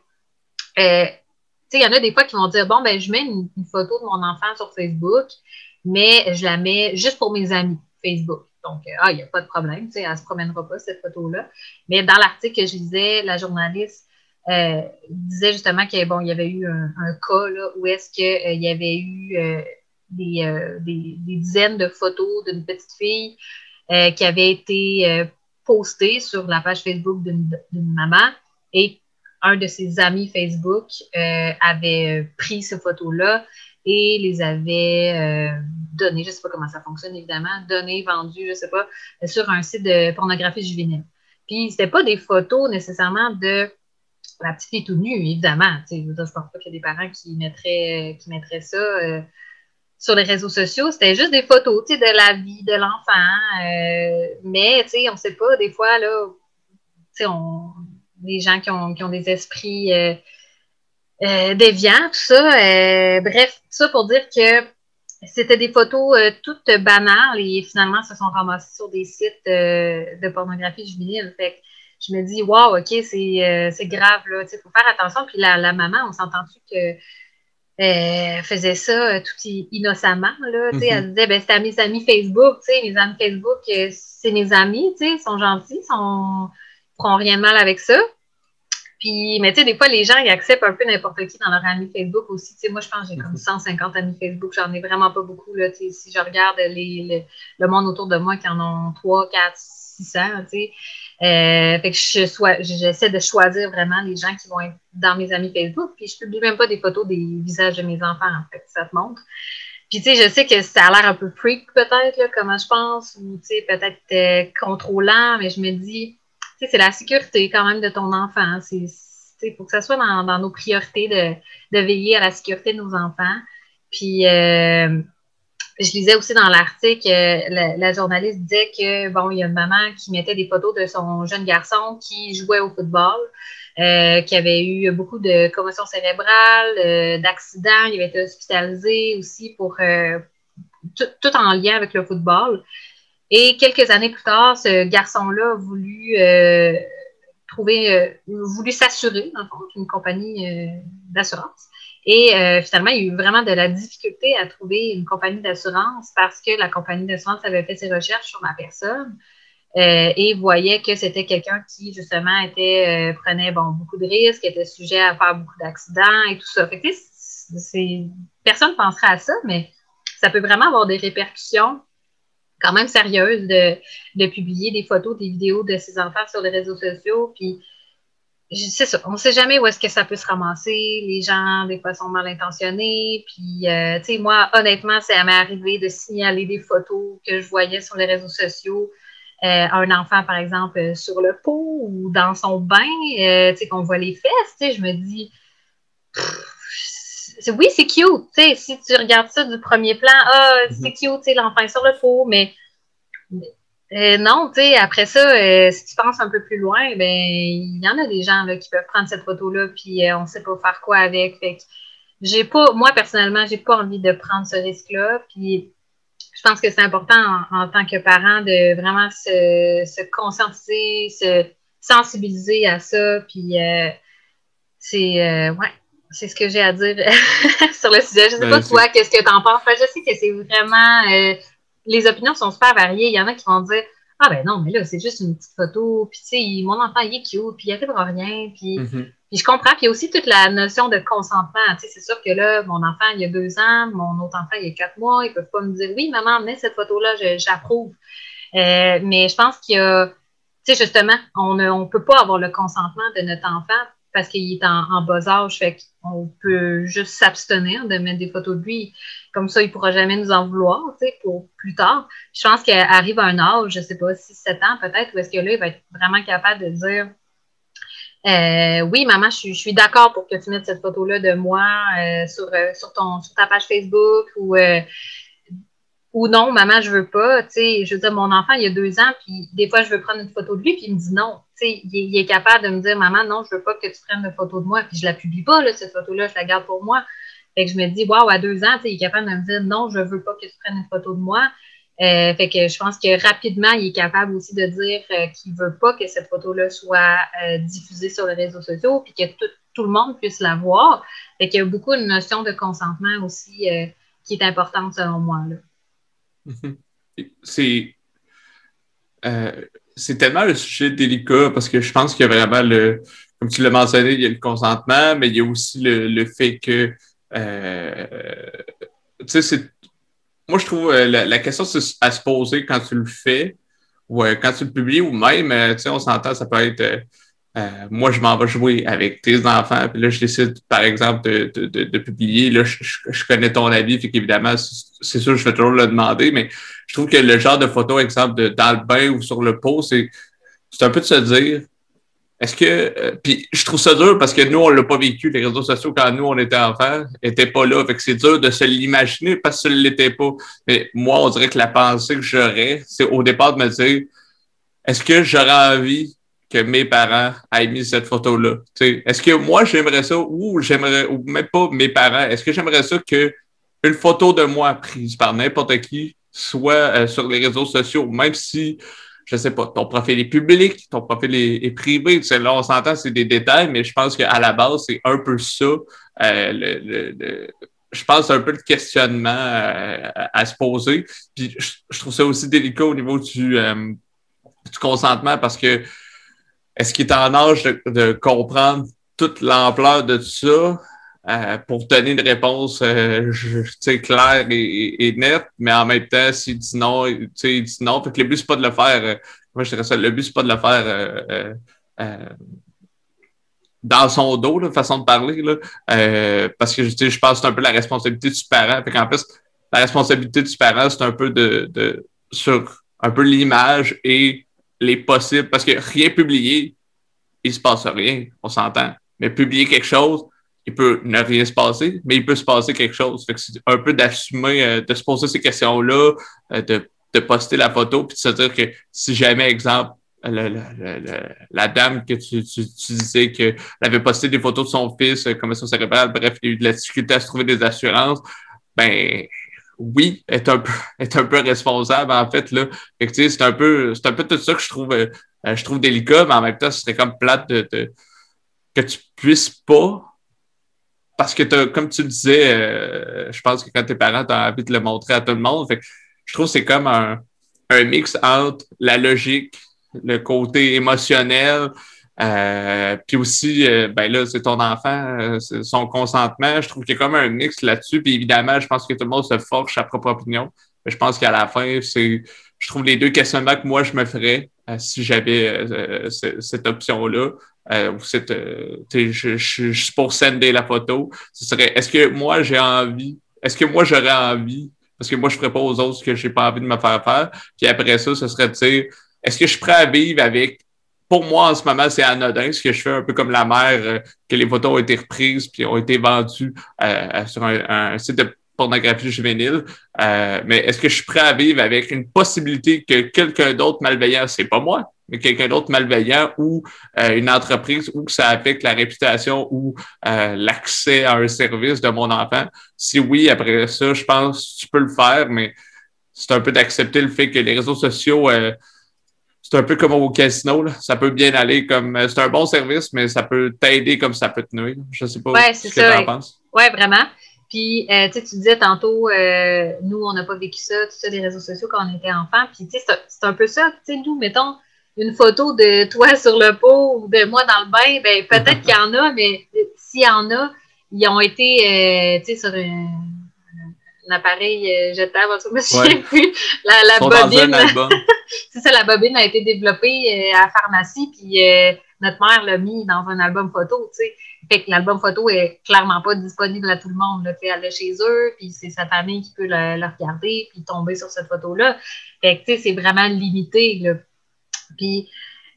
il y en a des fois qui vont dire bon, ben, je mets une, photo de mon enfant sur Facebook, mais je la mets juste pour mes amis Facebook. Donc, euh, ah, il n'y a pas de problème, tu sais, elle ne se promènera pas, cette photo-là. Mais dans l'article que je lisais, la journaliste euh, disait justement qu'il bon, y avait eu un, cas là, où est-ce qu'il euh, y avait eu des, des, dizaines de photos d'une petite fille qui avait été postée sur la page Facebook d'une maman et un de ses amis Facebook euh, avait euh, pris ces photos-là et les avait euh, données, je ne sais pas comment ça fonctionne évidemment, données, vendues, je ne sais pas, sur un site de pornographie juvénile. Puis, ce pas des photos nécessairement de la petite fille tout nue, évidemment. Je ne pense pas qu'il y ait des parents qui mettraient, qui mettraient ça sur les réseaux sociaux. C'était juste des photos de la vie de l'enfant. mais, on ne sait pas, des fois, là, on, gens qui ont, des esprits euh, euh, déviants, tout ça. Euh, bref, tout ça pour dire que c'était des photos toutes banales et finalement se sont ramassées sur des sites de pornographie juvénile. Fait je me dis, wow, OK, c'est grave, là. Il faut faire attention. Puis la, maman, on s'entend-tu que faisait ça tout innocemment, là, mm-hmm. Elle disait, ben, c'est à mes amis Facebook, mes amis Facebook, c'est mes amis, ils sont gentils, ils ne feront rien de mal avec ça. Puis, mais tu sais, des fois, les gens, ils acceptent un peu n'importe qui dans leur ami Facebook aussi. Tu sais, moi, je pense que j'ai comme 150 mhm. amis Facebook. J'en ai vraiment pas beaucoup, là. Tu sais, si je regarde les, le monde autour de moi qui en ont 3, 4, 600, tu sais. Euh, que je j'essaie de choisir vraiment les gens qui vont être dans mes amis Facebook. Puis, je publie même pas des photos des visages de mes enfants, en fait. Ça te montre. Puis, tu sais, je sais que ça a l'air un peu freak, peut-être, là, comment je pense, ou, tu sais, peut-être euh, contrôlant, mais je me dis c'est la sécurité quand même de ton enfant. Il faut que ça soit dans, nos priorités de, veiller à la sécurité de nos enfants. Puis, euh, je lisais aussi dans l'article, euh, la, journaliste disait que, bon, il y a une maman qui mettait des photos de son jeune garçon qui jouait au football, euh, qui avait eu beaucoup de commotions cérébrales, d'accidents, il avait été hospitalisé aussi pour tout en lien avec le football. Et quelques années plus tard, ce garçon-là a voulu euh, trouver, euh, voulu s'assurer, dans une compagnie euh, d'assurance. Et finalement, il y a eu vraiment de la difficulté à trouver une compagnie d'assurance parce que la compagnie d'assurance avait fait ses recherches sur ma personne et voyait que c'était quelqu'un qui, justement, était, prenait bon, beaucoup de risques, était sujet à faire beaucoup d'accidents et tout ça. Fait que, personne ne penserait à ça, mais ça peut vraiment avoir des répercussions quand même sérieuse de, publier des photos, des vidéos de ses enfants sur les réseaux sociaux. Puis, c'est ça, on ne sait jamais où est-ce que ça peut se ramasser. Les gens, des fois, sont mal intentionnés. Puis, euh, tu sais, moi, honnêtement, ça m'est arrivé de signaler des photos que je voyais sur les réseaux sociaux un enfant, par exemple, sur le pot ou dans son bain, tu sais, qu'on voit les fesses, tu sais, je me dis, oui, c'est cute, tu sais, si tu regardes ça du premier plan, ah, c'est cute, tu sais, l'enfant sur le pot, mais euh, non, tu sais, après ça, euh, si tu penses un peu plus loin, ben il y en a des gens là, qui peuvent prendre cette photo-là, puis euh, on ne sait pas faire quoi avec. Fait j'ai pas, moi personnellement, j'ai pas envie de prendre ce risque-là. Puis je pense que c'est important en, tant que parent de vraiment se, se conscientiser, se sensibiliser à ça. Puis c'est ouais, c'est ce que j'ai à dire sur le sujet. Je sais ben, pas toi, qu'est-ce que tu en penses. je sais que c'est vraiment les opinions sont super variées. Il y en a qui vont dire Ah ben non, mais là, c'est juste une petite photo, puis tu sais, mon enfant il est cute, puis il arrivera rien, puis, mm-hmm. puis je comprends. Puis il y a aussi toute la notion de consentement. Tu sais, c'est sûr que là, mon enfant, il a deux ans, mon autre enfant, il a quatre mois, ils peuvent pas me dire Oui, maman, mets cette photo-là, j'approuve. Euh, mais je pense qu'il y a, tu sais, justement, on ne on peut pas avoir le consentement de notre enfant parce qu'il est en, bas âge, fait qu'on peut juste s'abstenir de mettre des photos de lui. Comme ça, il ne pourra jamais nous en vouloir, tu pour plus tard. Je pense qu'il arrive à un âge, je ne sais pas, 6-7 ans peut-être, où est-ce que là, il va être vraiment capable de dire euh, oui, maman, je, suis d'accord pour que tu mettes cette photo-là de moi euh, sur, euh, sur ta page Facebook ou ou non, maman, je veux pas. Tu sais, je veux dire, mon enfant, il a deux ans, puis des fois, je veux prendre une photo de lui, puis il me dit non. Tu sais, il, est capable de me dire, maman, non, je veux pas que tu prennes une photo de moi, puis je la publie pas, là, cette photo-là, je la garde pour moi. Fait que je me dis, waouh, à deux ans, tu sais, il est capable de me dire, non, je veux pas que tu prennes une photo de moi. Euh, fait que je pense que rapidement, il est capable aussi de dire euh, qu'il veut pas que cette photo-là soit euh, diffusée sur les réseaux sociaux, puis que tout, tout, le monde puisse la voir. Fait qu'il y a beaucoup une notion de consentement aussi qui est importante selon moi. Là. C'est. Euh, c'est tellement le sujet délicat parce que je pense qu'il y a vraiment le. Comme tu l'as mentionné, il y a le consentement, mais il y a aussi le, fait que. Euh, tu sais, Moi, je trouve euh, la, question à se poser quand tu le fais ou quand tu le publies ou même, tu sais, on s'entend, ça peut être euh, moi, je m'en vais jouer avec tes enfants, puis là, je décide, par exemple, de, de, de, publier. Là, je, je, connais ton avis, fait qu'évidemment, c'est sûr, je vais toujours le demander, mais je trouve que le genre de photo, exemple, de, dans le bain ou sur le pot, c'est un peu de se dire, est-ce que. Euh, puis je trouve ça dur parce que nous, on l'a pas vécu. Les réseaux sociaux, quand nous, on était enfants, n'étaient pas là. Fait que c'est dur de se l'imaginer parce que ça ne l'était pas. Mais moi, on dirait que la pensée que j'aurais, c'est au départ de me dire, est-ce que j'aurais envie que mes parents aient mis cette photo-là. Est-ce que moi, j'aimerais ça ou j'aimerais, ou même pas mes parents, est-ce que j'aimerais ça que une photo de moi prise par n'importe qui soit euh, sur les réseaux sociaux, même si, je sais pas, ton profil est public, ton profil est, privé, là, on s'entend, c'est des détails, mais je pense qu'à la base, c'est un peu ça. Euh, le, je pense un peu le questionnement euh, à se poser. Puis je, trouve ça aussi délicat au niveau du, du consentement parce que est-ce qu'il est en âge de, comprendre toute l'ampleur de tout ça euh, pour donner une réponse euh, claire et, nette, mais en même temps, s'il dit non, il dit non. Fait que le but, c'est pas de le faire. Euh, moi, je dirais ça, le but, c'est pas de le faire euh, dans son dos, de façon de parler. Là, parce que je pense que c'est un peu la responsabilité du parent. Fait qu'en plus, la responsabilité du parent, c'est un peu de, de sur un peu l'image et les possibles, parce que rien publié, il se passe rien, on s'entend. Mais publier quelque chose, il peut ne rien se passer, mais il peut se passer quelque chose. c'est un peu d'assumer, euh, de se poser ces questions-là, euh, de, de, poster la photo, puis de se dire que si jamais, exemple, la, dame que tu, tu, disais qu'elle avait posté des photos de son fils, euh, commission cérébrale, bref, il y a eu de la difficulté à se trouver des assurances, ben oui, est un peu, est un peu responsable, en fait, là. c'est un peu, c'est un peu tout ça que je trouve, euh, je trouve délicat, mais en même temps, ce serait comme plate de, que tu puisses pas, parce que comme tu le disais, euh, je pense que quand tes parents, t'as envie de le montrer à tout le monde. Fait je trouve que c'est comme un, un mix entre la logique, le côté émotionnel, euh, puis aussi, euh, ben là, c'est ton enfant, euh, son consentement. Je trouve qu'il y a comme un mix là-dessus. Puis évidemment, je pense que tout le monde se forge sa propre opinion. Mais je pense qu'à la fin, c'est, je trouve les deux questionnements que moi je me ferais si j'avais cette option-là. ou cette, je, je, suis pour sender la photo. Ce serait, est-ce que moi j'ai envie, est-ce que moi j'aurais envie, parce que moi je ferais pas aux autres ce que j'ai pas envie de me faire faire. Puis après ça, ce serait de dire, est-ce que je suis prêt à vivre avec pour moi, en ce moment, c'est anodin, ce que je fais un peu comme la mère, euh, que les photos ont été reprises puis ont été vendues euh, sur un, site de pornographie juvénile. Euh, mais est-ce que je suis prêt à vivre avec une possibilité que quelqu'un d'autre malveillant, c'est pas moi, mais quelqu'un d'autre malveillant ou une entreprise ou que ça affecte la réputation ou l'accès à un service de mon enfant? Si oui, après ça, je pense que tu peux le faire, mais c'est un peu d'accepter le fait que les réseaux sociaux c'est un peu comme au casino, là. ça peut bien aller comme euh, c'est un bon service, mais ça peut t'aider comme ça peut te nuire. Je sais pas ouais, ce que tu en penses. Oui, vraiment. Puis, euh, tu disais tantôt, euh, nous, on n'a pas vécu ça, tout ça, des réseaux sociaux quand on était enfant. Puis, tu sais, c'est un peu ça. Tu sais, nous, mettons une photo de toi sur le pot ou de moi dans le bain, ben peut-être qu'il y en a, mais s'il y en a, ils ont été, tu sais, sur un, appareil jetable, je me souviens plus. La, la bobine. c'est ça, la bobine a été développée euh, à la pharmacie, puis euh, notre mère l'a mis dans un album photo, tu sais. Fait que l'album photo est clairement pas disponible à tout le monde. Là. Elle est chez eux, puis c'est sa famille qui peut le, regarder, puis tomber sur cette photo-là. Fait que, tu sais, c'est vraiment limité, là. Puis,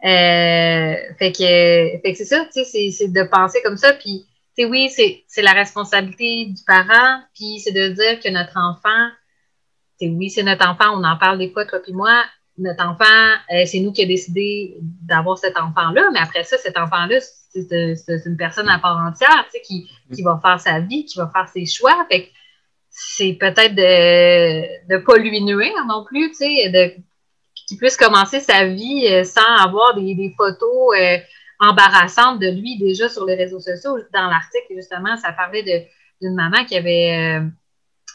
euh, fait que, fait que c'est ça, tu sais, c'est de penser comme ça, puis, sais, oui, c'est la responsabilité du parent, puis c'est de dire que notre enfant, oui, c'est notre enfant, on en parle des fois, toi puis moi, notre enfant, euh, c'est nous qui avons décidé d'avoir cet enfant-là, mais après ça, cet enfant-là, c'est une personne à part entière, tu sais, qui, va faire sa vie, qui va faire ses choix. Fait c'est peut-être de ne pas lui nuire non plus, tu sais, qu'il puisse commencer sa vie euh, sans avoir des, des photos euh, embarrassantes de lui déjà sur les réseaux sociaux. Dans l'article, justement, ça parlait d'une maman qui avait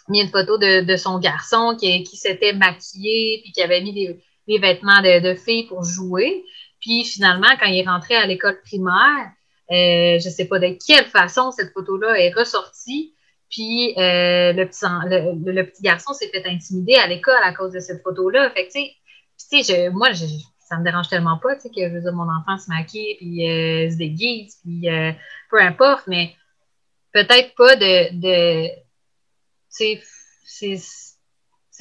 mis une photo de, son garçon qui, s'était maquillé puis qui avait mis des, des vêtements de, de filles pour jouer. Puis finalement, quand il est rentré à l'école primaire, euh, je ne sais pas de quelle façon cette photo-là est ressortie. Puis euh, le, petit, le, petit garçon s'est fait intimider à l'école à cause de cette photo-là. Fait que, tu sais, moi, je, ça me dérange tellement pas, tu sais, que je veux dire, mon enfant se maquille, puis euh, se déguise, puis peu importe, mais peut-être pas de, c'est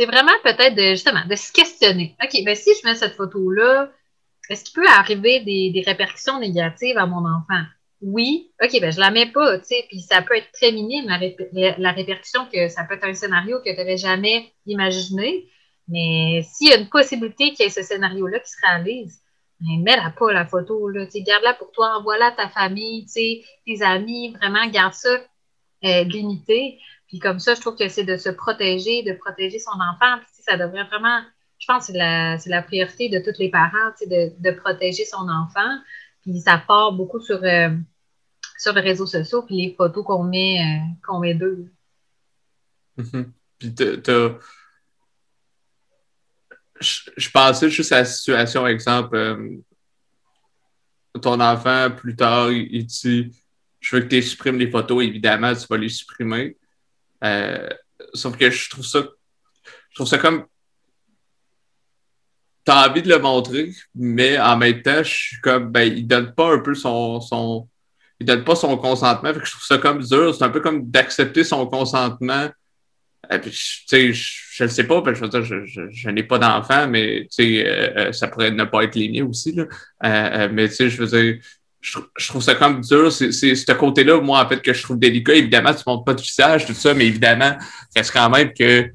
vraiment peut-être de, justement, de se questionner. OK, ben si je mets cette photo-là, est-ce qu'il peut arriver des, répercussions négatives à mon enfant? Oui. OK, ben je la mets pas, tu sais, puis ça peut être très minime, la, répercussion, que ça peut être un scénario que tu n'aurais jamais imaginé. Mais s'il y a une possibilité qu'il y ait ce scénario-là qui se réalise, ben, mets-la pas, la photo, garde-la pour toi, envoie-la à ta famille, tes amis, vraiment, garde ça euh, limité. Puis comme ça, je trouve que c'est de se protéger, de protéger son enfant. Puis ça devrait vraiment, je pense que c'est la, la, priorité de tous les parents, de, de protéger son enfant. Puis ça part beaucoup sur, euh, sur les réseaux sociaux, puis les photos qu'on met, euh, qu'on met d'eux. Puis t'as. Je, pensais juste à la situation, exemple, euh, ton enfant, plus tard, il, dit Je veux que tu supprimes les photos, évidemment, tu vas les supprimer. Euh, sauf que je trouve ça, je trouve ça comme t'as envie de le montrer, mais en même temps, je suis comme, ben, il donne pas un peu son, son il donne pas son consentement. Fait que je trouve ça comme dur. C'est un peu comme d'accepter son consentement. Sais, je ne sais pas, je, veux dire, je, n'ai pas d'enfant, mais euh, euh, ça pourrait ne pas être les miens aussi. Mais je veux dire, je, trouve ça comme dur. C'est ce côté-là, moi, en fait, que je trouve délicat. Évidemment, tu ne montres pas de visage, tout ça, mais évidemment, reste quand même que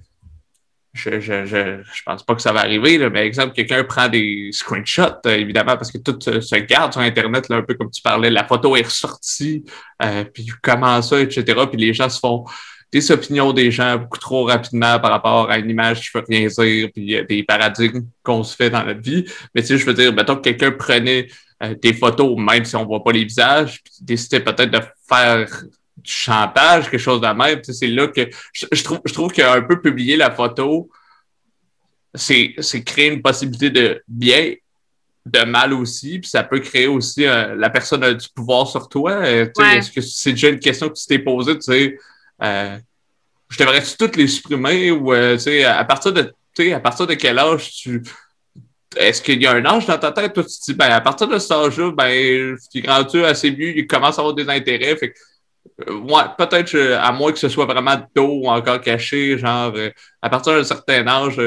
je, je, pense pas que ça va arriver, là, mais exemple, quelqu'un prend des screenshots, euh, évidemment, parce que tout se garde sur Internet, un peu comme tu parlais, la photo est ressortie, euh, puis comment ça, etc. Puis les gens se font des opinions des gens beaucoup trop rapidement par rapport à une image qui ne veut rien dire, puis des paradigmes qu'on se fait dans notre vie. Mais tu sais, je veux dire, mettons que quelqu'un prenait euh, des photos, même si on voit pas les visages, puis décider peut-être de faire du chantage, quelque chose de même. C'est là que je, trouve, je trouve qu'un peu publier la photo, c'est créer une possibilité de bien, de mal aussi, puis ça peut créer aussi euh, la personne a du pouvoir sur toi. Euh, est-ce que c'est déjà une question que tu t'es posée, tu sais, je devrais-tu toutes les supprimer ou à partir de à partir de quel âge tu est-ce qu'il y a un âge dans ta tête? Toi, tu te dis, ben, à partir de cet âge-là, ben, es rendu assez vieux, il commence à avoir des intérêts. Fait ouais, peut-être à moins que ce soit vraiment tôt ou encore caché, genre à partir d'un certain âge,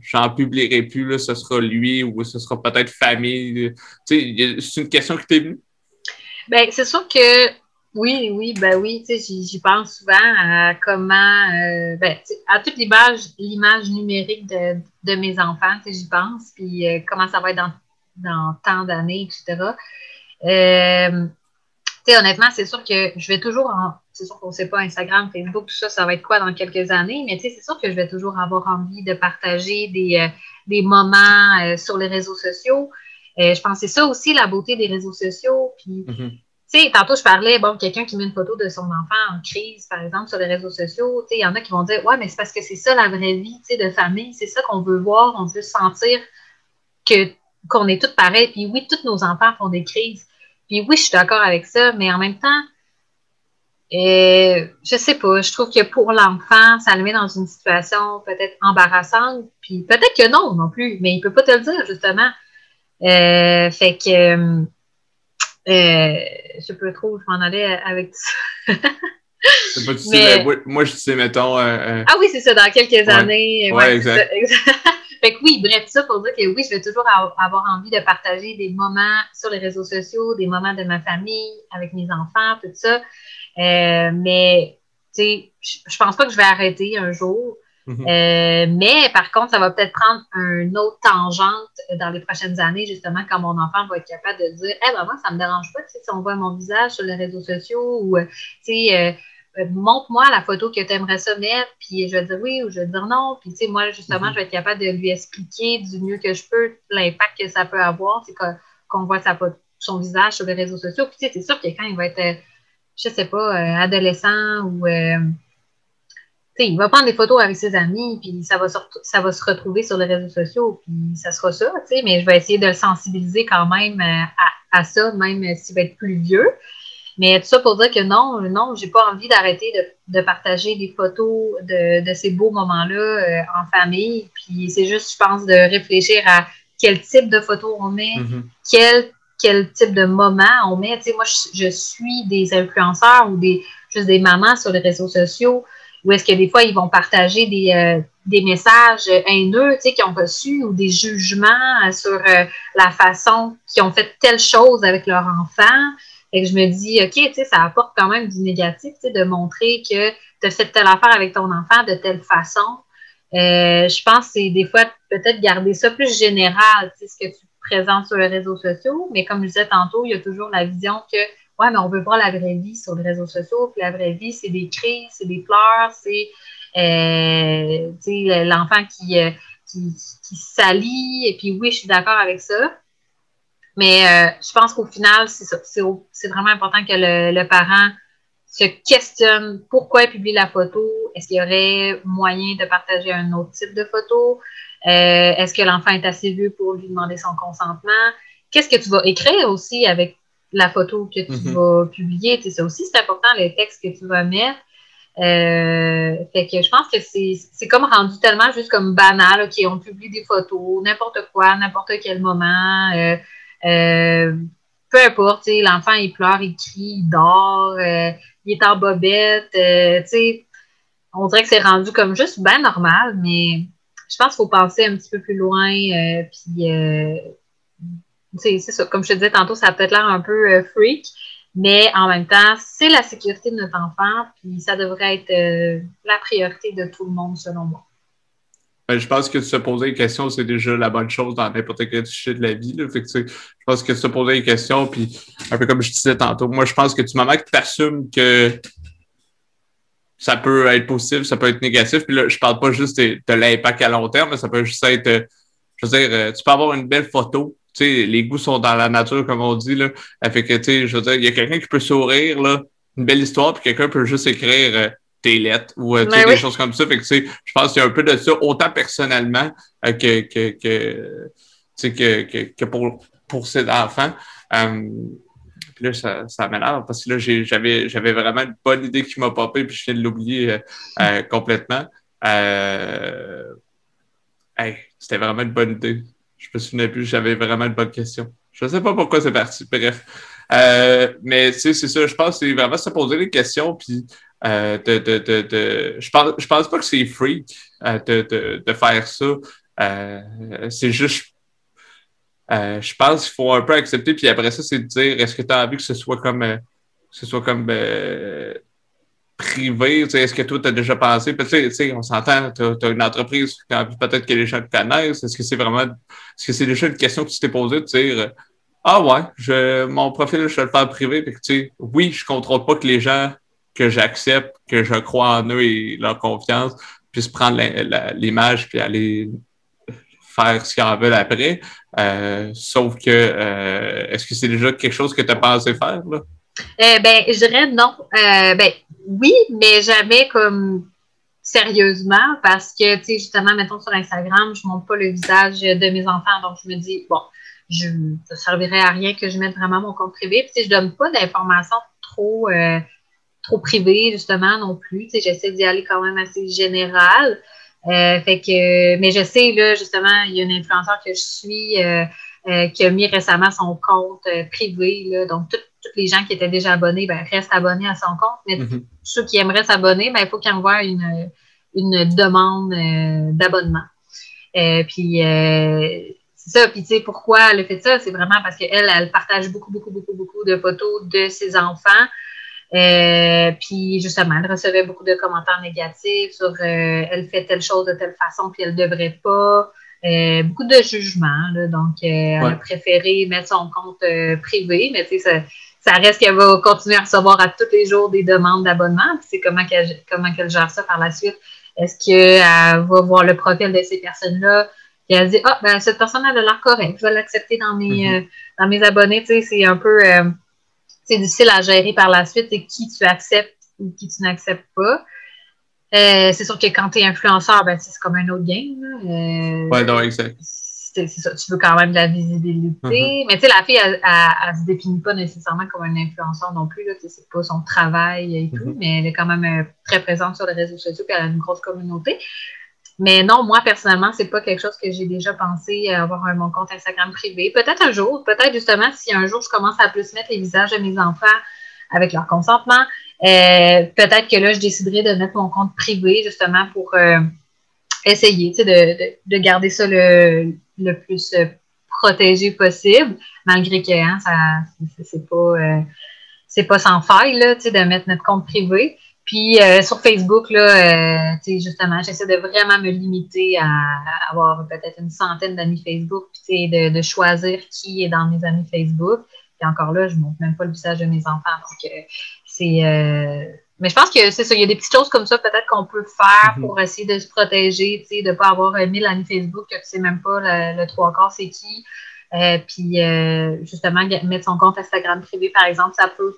j'en publierai plus, là, ce sera lui ou ce sera peut-être famille. C'est une question qui t'est venue? Ben, c'est sûr que oui, oui, ben oui, tu sais, j'y pense souvent à comment, euh, ben, à toute l'image, numérique de, de, mes enfants, tu sais, j'y pense, puis euh, comment ça va être dans, dans tant d'années, etc. Euh, tu sais, honnêtement, c'est sûr que je vais toujours, c'est sûr qu'on ne sait pas Instagram, Facebook, tout ça, ça va être quoi dans quelques années, mais tu sais, c'est sûr que je vais toujours avoir envie de partager des, des moments sur les réseaux sociaux. je pense que c'est ça aussi la beauté des réseaux sociaux, puis. Mm-hmm tantôt, je parlais, bon, quelqu'un qui met une photo de son enfant en crise, par exemple, sur les réseaux sociaux, tu sais, il y en a qui vont dire, ouais, mais c'est parce que c'est ça la vraie vie, tu sais, de famille, c'est ça qu'on veut voir, on veut sentir que, qu'on est toutes pareilles. Puis oui, tous nos enfants font des crises. Puis oui, je suis d'accord avec ça, mais en même temps, euh, je sais pas, je trouve que pour l'enfant, ça le met dans une situation peut-être embarrassante, puis peut-être que non non plus, mais il peut pas te le dire, justement. Euh, fait que euh, je sais pas trop je m'en allais avec ça. pas mais... moi, je sais, mettons. Euh, euh, ah oui, c'est ça, dans quelques années. Ouais, exact. fait que oui, bref, ça pour dire que oui, je vais toujours avoir envie de partager des moments sur les réseaux sociaux, des moments de ma famille, avec mes enfants, tout ça. mais, tu sais, je pense pas que je vais arrêter un jour. Mhm. Euh, mais par contre, ça va peut-être prendre une autre tangente dans les prochaines années, justement, quand mon enfant va être capable de dire Eh, maman, ça me dérange pas si on voit mon visage sur les réseaux sociaux ou, euh, tu sais, euh, montre-moi la photo que tu aimerais ça mettre, puis je vais dire oui ou je vais dire non. Puis, tu sais, moi, justement, mhm. je vais être capable de lui expliquer du mieux que je peux l'impact que ça peut avoir, c'est qu'on voit sa, son visage sur les réseaux sociaux. Puis, tu sais, c'est sûr que quand il va être, je sais pas, adolescent ou il va prendre des photos avec ses amis, puis ça va, se, ça va se retrouver sur les réseaux sociaux, puis ça sera ça, mais je vais essayer de le sensibiliser quand même euh, à, ça, même s'il va être plus vieux. Mais tout ça pour dire que non, non, j'ai pas envie d'arrêter de, partager des photos de, ces beaux moments-là euh, en famille. Puis c'est juste, je pense, de réfléchir à quel type de photos on met, mm-hmm. quel, quel type de moment on met. Tu sais, moi, je, je, suis des influenceurs ou des juste des mamans sur les réseaux sociaux ou est-ce que des fois, ils vont partager des, euh, des messages haineux qu'ils ont reçus ou des jugements sur euh, la façon qu'ils ont fait telle chose avec leur enfant? Et que je me dis, OK, tu sais, ça apporte quand même du négatif, tu sais, de montrer que tu as fait telle affaire avec ton enfant de telle façon. Euh, je pense que c'est des fois peut-être garder ça plus général, tu sais, ce que tu présentes sur les réseaux sociaux. Mais comme je disais tantôt, il y a toujours la vision que Ouais, mais on veut voir la vraie vie sur les réseaux sociaux. Puis la vraie vie, c'est des cris, c'est des pleurs, c'est euh, l'enfant qui, euh, qui. Et puis oui, je suis d'accord avec ça. Mais euh, je pense qu'au final. C'est vraiment important que le, le, parent se questionne pourquoi il publie la photo. Est-ce qu'il y aurait moyen de partager un autre type de photo? Euh, Est-ce que l'enfant est assez vieux pour lui demander son consentement? Qu'est-ce que tu vas écrire aussi avec la photo que tu mhm. vas publier. Ça aussi, c'est important, les textes que tu vas mettre. Euh, fait que je pense que c'est comme rendu tellement juste comme banal, OK, on publie des photos, n'importe quoi, n'importe quel moment. Euh, euh, peu importe, l'enfant, il pleure, il crie, il dort, il est en bobette. On dirait que c'est rendu comme juste bien normal, mais je pense qu'il faut penser un petit peu plus loin, puis comme je te disais tantôt, ça a peut-être l'air un peu euh, freak, mais en même temps, c'est la sécurité de notre enfant, puis ça devrait être euh, la priorité de tout le monde, selon moi. Ben, je pense que se poser des questions, c'est déjà la bonne chose dans n'importe quel sujet de la vie. Je pense que se poser des questions, puis un peu comme je disais tantôt, moi, je pense que tu moment que tu assumes que ça peut être positif, ça peut être négatif. Puis là, je parle pas juste de, de l'impact à long terme, mais ça peut juste être, je veux dire, euh, tu peux avoir une belle photo, sais, les goûts sont dans la nature, comme on dit. Là. Fait que, tu sais, je veux dire, il y a quelqu'un qui peut sourire, là, une belle histoire, puis quelqu'un peut juste écrire euh, tes lettres ou euh, des choses comme ça. Fait que, tu sais, je pense qu'il y a un peu de ça, autant personnellement euh, que, que, que, que, que, que, pour, pour cet enfant. puis là, ça, ça m'énerve parce que là, j'avais, j'avais vraiment une bonne idée qui m'a popé, puis je viens de l'oublier complètement. Hey, c'était vraiment une bonne idée. Je me souviens plus, j'avais vraiment une bonne question. Je ne sais pas pourquoi c'est parti. Bref. mais tu sais, c'est ça, je pense que c'est vraiment se poser des questions, puis de, de, de, je pense, je pense pas que c'est freak de, de, faire ça. c'est juste euh, je pense qu'il faut un peu accepter, puis après ça, c'est de dire est-ce que tu as envie que ce soit comme euh, ce soit comme euh, privé, est-ce que toi, tu as déjà pensé, tu sais, on s'entend, tu as, une entreprise, peut-être que les gens te connaissent, est-ce que c'est vraiment est-ce que c'est déjà une question que tu t'es posée de dire Ah ouais, je, mon profil, je vais le faire privé, puis tu sais, oui, je contrôle pas que les gens que j'accepte, que je crois en eux et leur confiance, puissent prendre l'image puis aller faire ce qu'ils en veulent après. Euh, sauf que, euh, est-ce que c'est déjà quelque chose que tu as pensé faire? Là? Euh, ben, je dirais non. ben, oui, mais jamais comme sérieusement parce que, tu sais, justement, mettons sur Instagram, je ne montre pas le visage de mes enfants. Donc, je me dis, bon, je, ça ne servirait à rien que je mette vraiment mon compte privé. Puis, je ne donne pas d'informations trop, trop privées, justement, non plus. Tu sais, j'essaie d'y aller quand même assez général. Euh, fait que, mais je sais, là, justement, il y a une influenceur que je suis euh, euh, qui a mis récemment son compte privé. Là, donc, tous les gens qui étaient déjà abonnés ben, restent abonnés à son compte. Mais mm-hmm. ceux qui aimeraient s'abonner, ben, il faut qu'ils envoient une, une demande d'abonnement. puis, c'est ça. Puis, tu sais, pourquoi elle fait ça? C'est vraiment parce qu'elle, elle partage beaucoup, beaucoup, beaucoup, beaucoup de photos de ses enfants. Euh, puis justement, elle recevait beaucoup de commentaires négatifs sur euh, elle fait telle chose de telle façon, puis elle ne devrait pas. Euh, beaucoup de jugements. donc, elle a préféré mettre son compte privé, mais tu sais, ça, reste qu'elle va continuer à recevoir à tous les jours des demandes d'abonnement. Puis c'est comment qu'elle comment qu'elle gère ça par la suite. Est-ce qu'elle va voir le profil de ces personnes-là? et elle dit Ah, ben, cette personne, elle a l'air correcte, je vais l'accepter dans mes mm-hmm. dans mes abonnés. Tu sais, c'est un peu c'est difficile à gérer par la suite et qui tu acceptes ou qui tu n'acceptes pas. Euh, c'est sûr que quand tu es influenceur, ben, c'est comme un autre game. Euh, ouais, non, exact. C'est ça, tu veux quand même de la visibilité. Mm-hmm. Mais tu sais, la fille, elle, ne se définit pas nécessairement comme un influenceur non plus. C'est pas son travail et tout, mm-hmm. mais elle est quand même euh, très présente sur les réseaux sociaux et elle a une grosse communauté. Mais non, moi, personnellement, c'est pas quelque chose que j'ai déjà pensé avoir un, mon compte Instagram privé. Peut-être un jour, peut-être justement si un jour je commence à plus mettre les visages de mes enfants avec leur consentement, euh, peut-être que là, je déciderai de mettre mon compte privé justement pour euh, essayer de, de, de, garder ça le, le plus euh, protégé possible, malgré que hein, ça c'est pas c'est pas sans faille là, de mettre notre compte privé. Puis euh, sur Facebook, là, euh, justement, j'essaie de vraiment me limiter à, avoir peut-être une centaine d'amis Facebook, puis de, de choisir qui est dans mes amis Facebook. Puis encore là, je ne montre même pas le visage de mes enfants. Donc, euh, c'est. Mais je pense que c'est ça. Il y a des petites choses comme ça, peut-être qu'on peut faire mhm. pour essayer de se protéger, de ne pas avoir 1000 amis Facebook, que tu sais même pas le, trois quarts c'est qui. puis justement, mettre son compte Instagram privé, par exemple, ça peut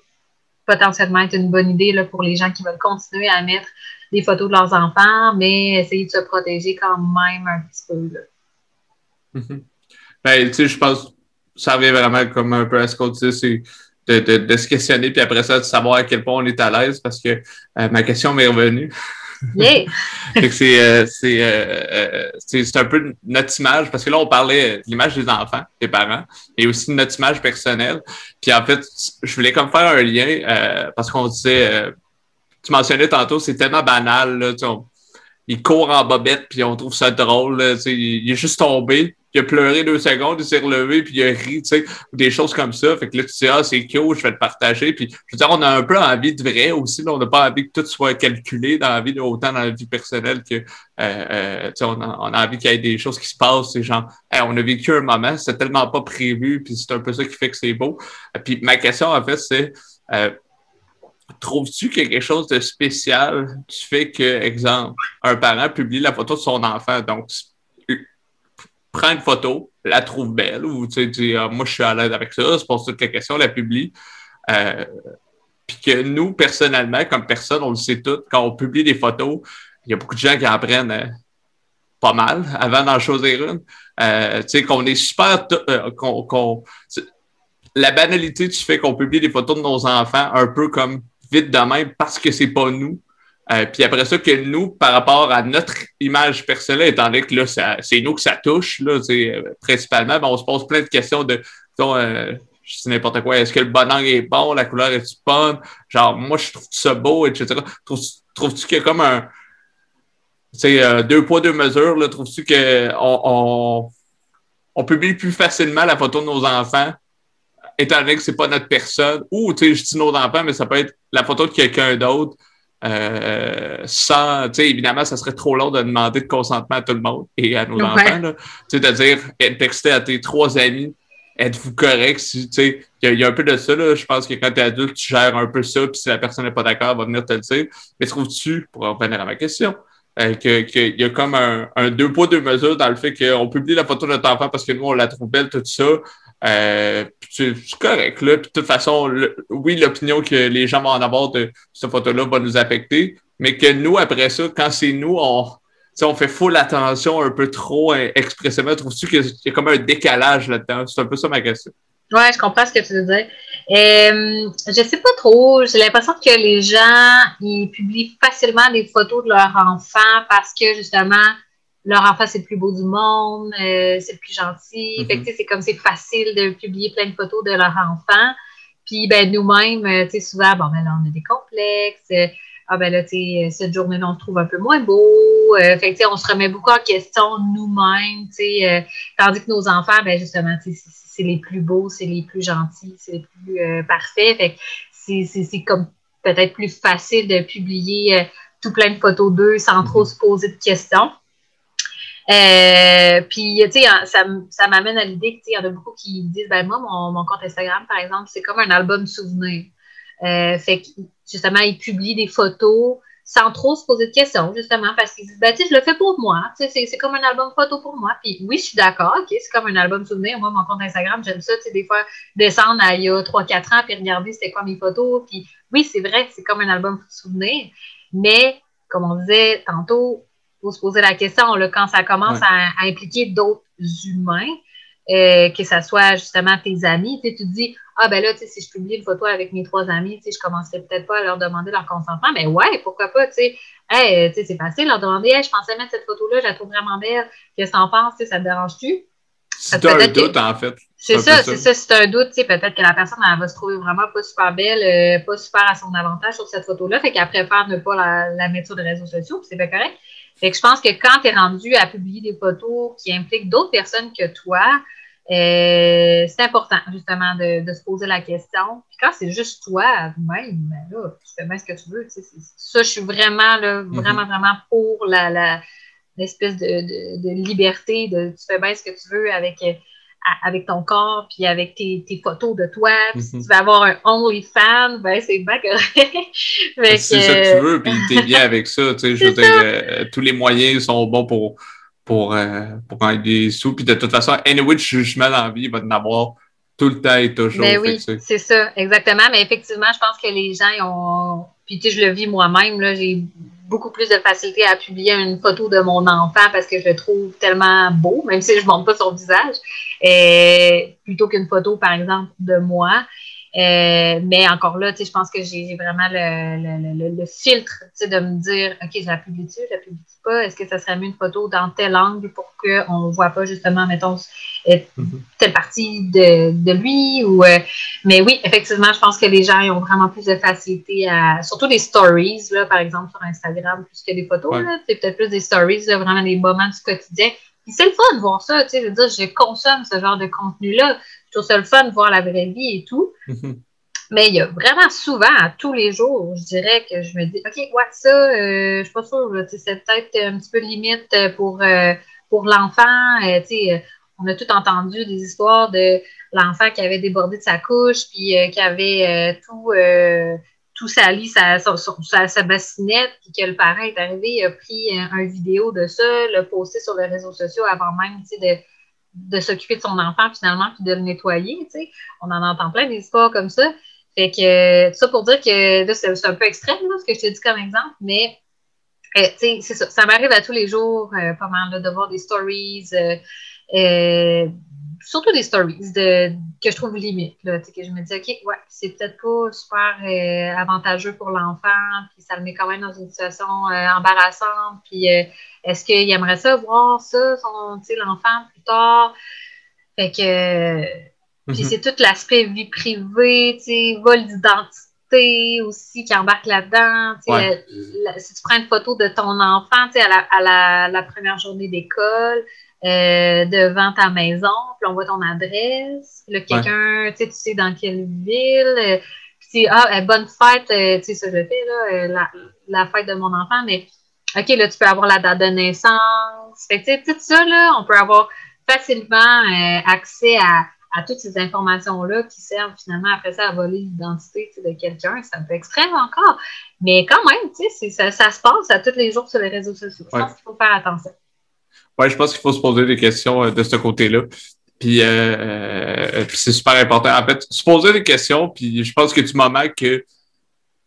potentiellement être une bonne idée là, pour les gens qui veulent continuer à mettre des photos de leurs enfants, mais essayer de se protéger quand même un petit peu. Mhm. Ben, tu sais, je pense que ça revient vraiment comme un peu à ce qu'on dit, c'est de, se questionner, puis après ça, de savoir à quel point on est à l'aise, parce que euh, ma question m'est revenue. Yeah. Euh, euh, c'est un peu notre image, parce que là, on parlait de l'image des enfants, des parents, et aussi de notre image personnelle. Puis en fait, je voulais comme faire un lien, euh, parce qu'on disait, tu mentionnais tantôt, c'est tellement banal, là, il court en bobette, puis on trouve ça drôle, il est juste tombé, il a pleuré deux secondes, il s'est relevé, puis il a ri, tu sais, des choses comme ça. Fait que là, tu dis, ah, c'est cool, je vais te partager. Puis, je veux dire, on a un peu envie de vrai aussi. On n'a pas envie que tout soit calculé dans la vie, autant dans la vie personnelle que, euh, euh, tu sais, on a, envie qu'il y ait des choses qui se passent. C'est genre, on a vécu un moment, c'est tellement pas prévu, puis c'est un peu ça qui fait que c'est beau. Puis, ma question, en fait, c'est, euh, trouves-tu quelque chose de spécial qui fait que, exemple, un parent publie la photo de son enfant, donc prend une photo, la trouve belle, ou tu sais, dis, ah, moi je suis à l'aise avec ça, se pose toutes les questions, la publie. Euh, puis que nous, personnellement, comme personne, on le sait tout, quand on publie des photos, il y a beaucoup de gens qui en euh, pas mal avant d'en choisir une. Euh, tu sais, qu'on est super. la banalité du fait qu'on publie des photos de nos enfants un peu comme vite de même parce que c'est pas nous. Euh, puis après ça, que nous, par rapport à notre image personnelle, étant donné que là, c'est nous que ça touche, là, euh, principalement, ben, on se pose plein de questions de, euh, je dis n'importe quoi. Est-ce que le bon angle est bon? La couleur est-tu bonne? Genre, moi, je trouve ça beau, etc. Trouves-tu qu'il y a comme un. Tu sais, euh, deux poids, deux mesures, là. Trouves-tu qu'on on, on, publie plus facilement la photo de nos enfants, étant donné que c'est pas notre personne? Ou, tu sais, je dis nos enfants, mais ça peut être la photo de quelqu'un d'autre. Euh, sans, tu sais, évidemment, ça serait trop long de demander de consentement à tout le monde et à nos enfants. Tu sais, de dire, texter à tes trois amis, êtes-vous correct? Si, il y, a un peu de ça, là. Je pense que quand tu es adulte, tu gères un peu ça, puis si la personne n'est pas d'accord, elle va venir te le dire. Mais trouves-tu, pour revenir à ma question, euh, qu'il y a comme un, deux poids, deux mesures dans le fait qu'on publie la photo de notre enfant parce que nous, on la trouve belle, tout ça. Euh, c'est correct, là. Puis de toute façon, oui, l'opinion que les gens vont en avoir de cette photo-là va nous affecter, mais que nous, après ça, quand c'est nous, on, on fait full attention un peu trop euh, expressément. Trouves-tu qu'il y a comme un décalage là-dedans? C'est un peu ça ma question. Ouais, je comprends ce que tu veux dire. Euh, je sais pas trop. J'ai l'impression que les gens, ils publient facilement des photos de leur enfant parce que justement, leur enfant, c'est le plus beau du monde, euh, c'est le plus gentil. Fait que, mm-hmm. c'est comme c'est facile de publier plein de photos de leur enfant. Puis, ben, nous-mêmes, euh, tu sais, souvent, bon, ben là, on a des complexes ah ben là, tu sais, cette journée-là, on se trouve un peu moins beau. Euh, fait que, on se remet beaucoup en question nous-mêmes, tu sais, tandis que nos enfants, ben justement, c'est les plus beaux, c'est les plus gentils, c'est les plus parfaits. Fait que c'est comme peut-être plus facile de publier tout plein de photos d'eux sans trop mm-hmm. se poser de questions. Puis, tu sais, ça, ça m'amène à l'idée que, tu sais, il y en a beaucoup qui disent, ben moi, mon, mon compte Instagram, par exemple, c'est comme un album souvenir. Euh, fait que, justement, ils publient des photos sans trop se poser de questions, justement, parce qu'ils disent, ben, tu sais, je le fais pour moi. Tu sais, c'est comme un album photo pour moi. Puis oui, je suis d'accord, OK, c'est comme un album souvenir. Moi, mon compte Instagram, j'aime ça, tu sais, des fois, descendre à il y a 3-4 ans, puis regarder c'était quoi mes photos. Puis oui, c'est vrai c'est comme un album souvenir. Mais, comme on disait tantôt, faut se poser la question, là, quand ça commence à, impliquer d'autres humains, euh, que ce soit justement tes amis, tu te dis, ah ben là, tu sais, si je publie une photo avec mes trois amis, tu sais, je commencerai peut-être pas à leur demander leur consentement, mais ouais, pourquoi pas, tu sais, hey, tu sais, c'est facile leur demander, hey, je pensais mettre cette photo-là, je la trouve vraiment belle, qu'est-ce que t'en penses, ça te dérange-tu? C'est un doute, en fait. C'est ça, c'est ça, c'est un doute, tu sais, peut-être que la personne, elle va se trouver vraiment pas super belle, euh, pas super à son avantage sur cette photo-là, fait qu'elle préfère ne pas la, mettre sur les réseaux sociaux, puis c'est pas correct. Fait que je pense que quand tu es rendu à publier des photos qui impliquent d'autres personnes que toi, euh, c'est important, justement, de, se poser la question. Puis quand c'est juste toi, même, ben là, tu fais bien ce que tu veux. Ça, je suis vraiment, là, mm-hmm. vraiment, vraiment pour la, l'espèce de, liberté de tu fais bien ce que tu veux avec, euh, avec ton corps, puis avec tes, photos de toi. Puis si mm-hmm. tu veux avoir un OnlyFans, ben c'est bien correct. c'est ça que tu veux, puis t'es bien avec ça. Tu sais, je veux dire, euh, tous les moyens sont bons pour pour, euh, pour gagner des sous. Puis de toute façon, anyway, le jugement dans la vie, il va en avoir tout le temps et toujours. Ben oui, c'est ça, exactement. Mais effectivement, je pense que les gens ont. Puis tu sais, je le vis moi-même, là, j'ai beaucoup plus de facilité à publier une photo de mon enfant parce que je le trouve tellement beau, même si je ne montre pas son visage, plutôt qu'une photo, par exemple, de moi. Euh, mais encore là, je pense que j'ai vraiment le, le, filtre de me dire, OK, je la publie-tu, je la publie pas? Est-ce que ça serait mieux une photo dans tel angle pour qu'on ne voit pas justement, mettons, euh, mm-hmm. telle partie de, lui? Ou, euh, mais oui, effectivement, je pense que les gens ont vraiment plus de facilité à, surtout des stories, là, par exemple, sur Instagram, plus que des photos. C'est peut-être plus des stories, vraiment des moments du quotidien. Puis c'est le fun de voir ça, tu sais, je veux dire, je consomme ce genre de contenu-là. Je trouve ça le fun de voir la vraie vie et tout. Mhm. Mais il y a vraiment souvent, à tous les jours, je dirais que je me dis, OK, ouais, ça, euh, je suis pas sûre, c'est peut-être un petit peu limite pour, euh, pour l'enfant. Euh, on a tout entendu des histoires de l'enfant qui avait débordé de sa couche, puis qui avait tout, tout sali sa, sa, sa, bassinette, puis que le parent est arrivé, il a pris un, vidéo de ça, l'a posté sur les réseaux sociaux avant même de de s'occuper de son enfant finalement puis de le nettoyer. On en entend plein d'histoires comme ça. Fait que ça pour dire que là, c'est un peu extrême ce que je te dis comme exemple, mais euh, c'est ça. Ça m'arrive à tous les jours, euh, pas mal, de voir des stories. Euh, surtout des stories de, que je trouve limite. Là, que je me dis, OK, ouais, c'est peut-être pas super euh, avantageux pour l'enfant, puis ça le met quand même dans une situation euh, embarrassante. Puis euh, est-ce qu'il aimerait ça, voir ça, son, l'enfant plus tard? Fait que Puis mhm. c'est tout l'aspect vie privée, tu sais, vol d'identité aussi qui embarque là-dedans. si tu prends une photo de ton enfant, tu sais, à, la, la, première journée d'école, euh, devant ta maison, puis on voit ton adresse, là, quelqu'un, tu sais, tu sais dans quelle ville, euh, puis ah, bonne fête, euh, tu sais, ça je fais, là, la, la, fête de mon enfant, mais OK, là, tu peux avoir la date de naissance. Fait que, tu sais, tout ça, là, on peut avoir facilement accès à à toutes ces informations-là qui servent finalement après ça à voler l'identité de quelqu'un. C'est un peu extrême encore. Mais quand même, ça, ça se passe à tous les jours sur les réseaux sociaux. Je pense qu'il faut faire attention. Oui, je pense qu'il faut se poser des questions euh, de ce côté-là. Puis, euh, euh, puis c'est super important. En fait, se poser des questions, puis je pense que du moment que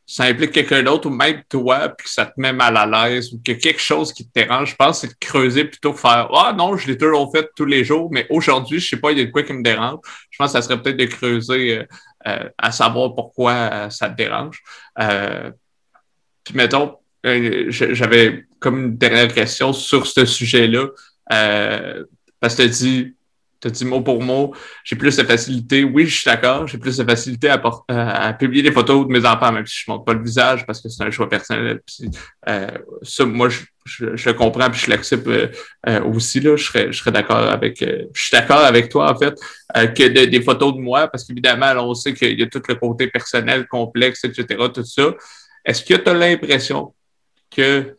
ça implique quelqu'un d'autre ou même toi, puis que ça te met mal à l'aise ou que quelque chose qui te dérange, je pense c'est de creuser plutôt que faire Ah non, je l'ai toujours fait tous les jours, mais aujourd'hui, je sais pas, il y a de quoi qui me dérange. Je pense que ça serait peut-être de creuser à savoir pourquoi ça te dérange. puis mettons, j'avais comme une dernière question sur ce sujet-là. parce que tu dit tu as dit mot pour mot, j'ai plus de facilité. Oui, je suis d'accord, j'ai plus de facilité à, à, publier des photos de mes enfants, même si je ne montre pas le visage parce que c'est un choix personnel. euh, ça, moi, je, je, je, comprends puis je l'accepte euh, euh, aussi. Là, je serais, je serais d'accord avec euh, je suis d'accord avec toi, en fait, que des photos de moi, parce qu'évidemment, on sait qu'il y a tout le côté personnel, complexe, etc., tout ça. Est-ce que tu as l'impression que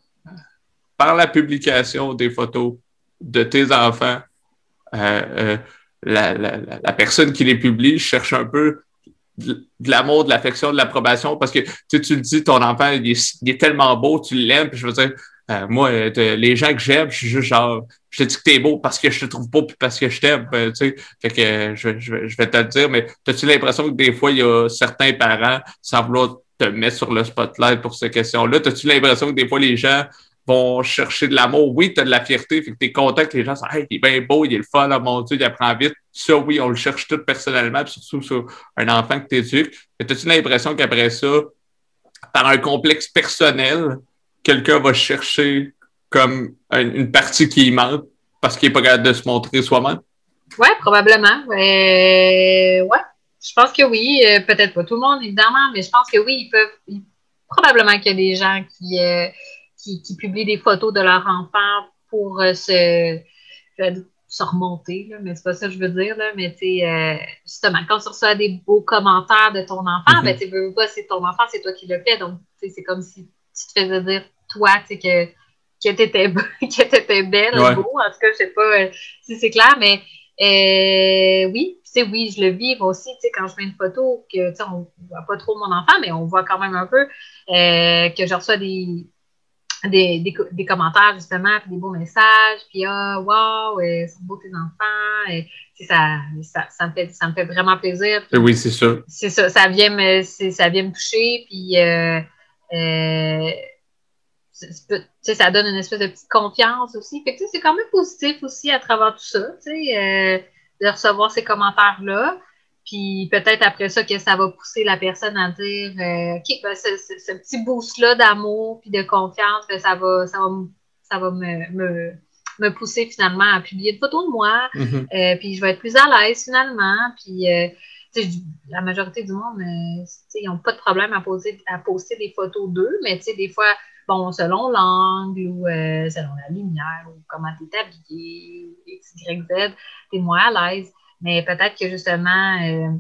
par la publication des photos de tes enfants, euh, euh, la, la, la, personne qui les publie cherche un peu de, l'amour, de l'affection, de l'approbation, parce que tu, le dis, ton enfant, il est, tellement beau, tu l'aimes, puis je veux dire, euh, moi, les gens que j'aime, je suis juste genre, je te dis que t'es beau parce que je te trouve beau puis parce que je t'aime, tu sais. Fait que je, je, je, vais te le dire, mais as-tu l'impression que des fois, il y a certains parents, sans vouloir te mettre sur le spotlight pour ces questions-là, as-tu l'impression que des fois, les gens vont chercher de l'amour? Oui, tu as de la fierté, fait que tu es content que les gens disent Hey, il est bien beau, il est le fun, là, mon Dieu, il apprend vite. Ça, oui, on le cherche tout personnellement, surtout sur un enfant que tu éduques. Mais as-tu l'impression qu'après ça, par un complexe personnel, quelqu'un va chercher comme une partie qui manque parce qu'il n'est pas capable de se montrer soi-même? Oui, probablement. Euh, ouais. Je pense que oui. Euh, peut-être pas tout le monde, évidemment, mais je pense que oui, ils peuvent. probablement qu'il y a des gens qui. Euh, qui, publient des photos de leur enfant pour euh, se, se remonter, là, mais c'est pas ça que je veux dire, là, mais tu euh, justement, quand tu reçois des beaux commentaires de ton enfant, mm ben tu veux pas, c'est ton enfant, c'est toi qui le fais, donc c'est comme si tu te faisais dire, toi, tu sais, que, que tu étais, étais belle, beau, en tout cas, je sais pas si c'est clair, mais oui, sais, oui, je le vis, moi aussi, tu sais, quand je fais une photo, que, tu sais, on voit pas trop mon enfant, mais on voit quand même un peu, que je reçois des, des, des, des, commentaires, justement, puis des beaux messages, puis ah, wow, euh, sont beaux tes enfants. Et, ça, ça, ça, me fait, ça me fait vraiment plaisir. oui, c'est ça. C'est ça, ça vient me, ça vient me toucher, puis euh, euh, ça donne une espèce de petite confiance aussi. Fait que c'est quand même positif aussi à travers tout ça, euh, de recevoir ces commentaires-là. Puis peut-être après ça que ça va pousser la personne à dire euh, OK, ben, ce, petit boost-là d'amour puis de confiance, ben, ça va, ça va, ça va me, me, me, pousser finalement à publier une photo de moi. Mm-hmm. euh, puis je vais être plus à l'aise finalement. Puis euh, la majorité du monde, ils n'ont pas de problème à, poser, à poster des photos d'eux, mais des fois, bon, selon l'angle ou euh, selon la lumière ou comment tu es habillé, X, Y, Z, tu es moins à l'aise. Mais peut-être que justement, euh,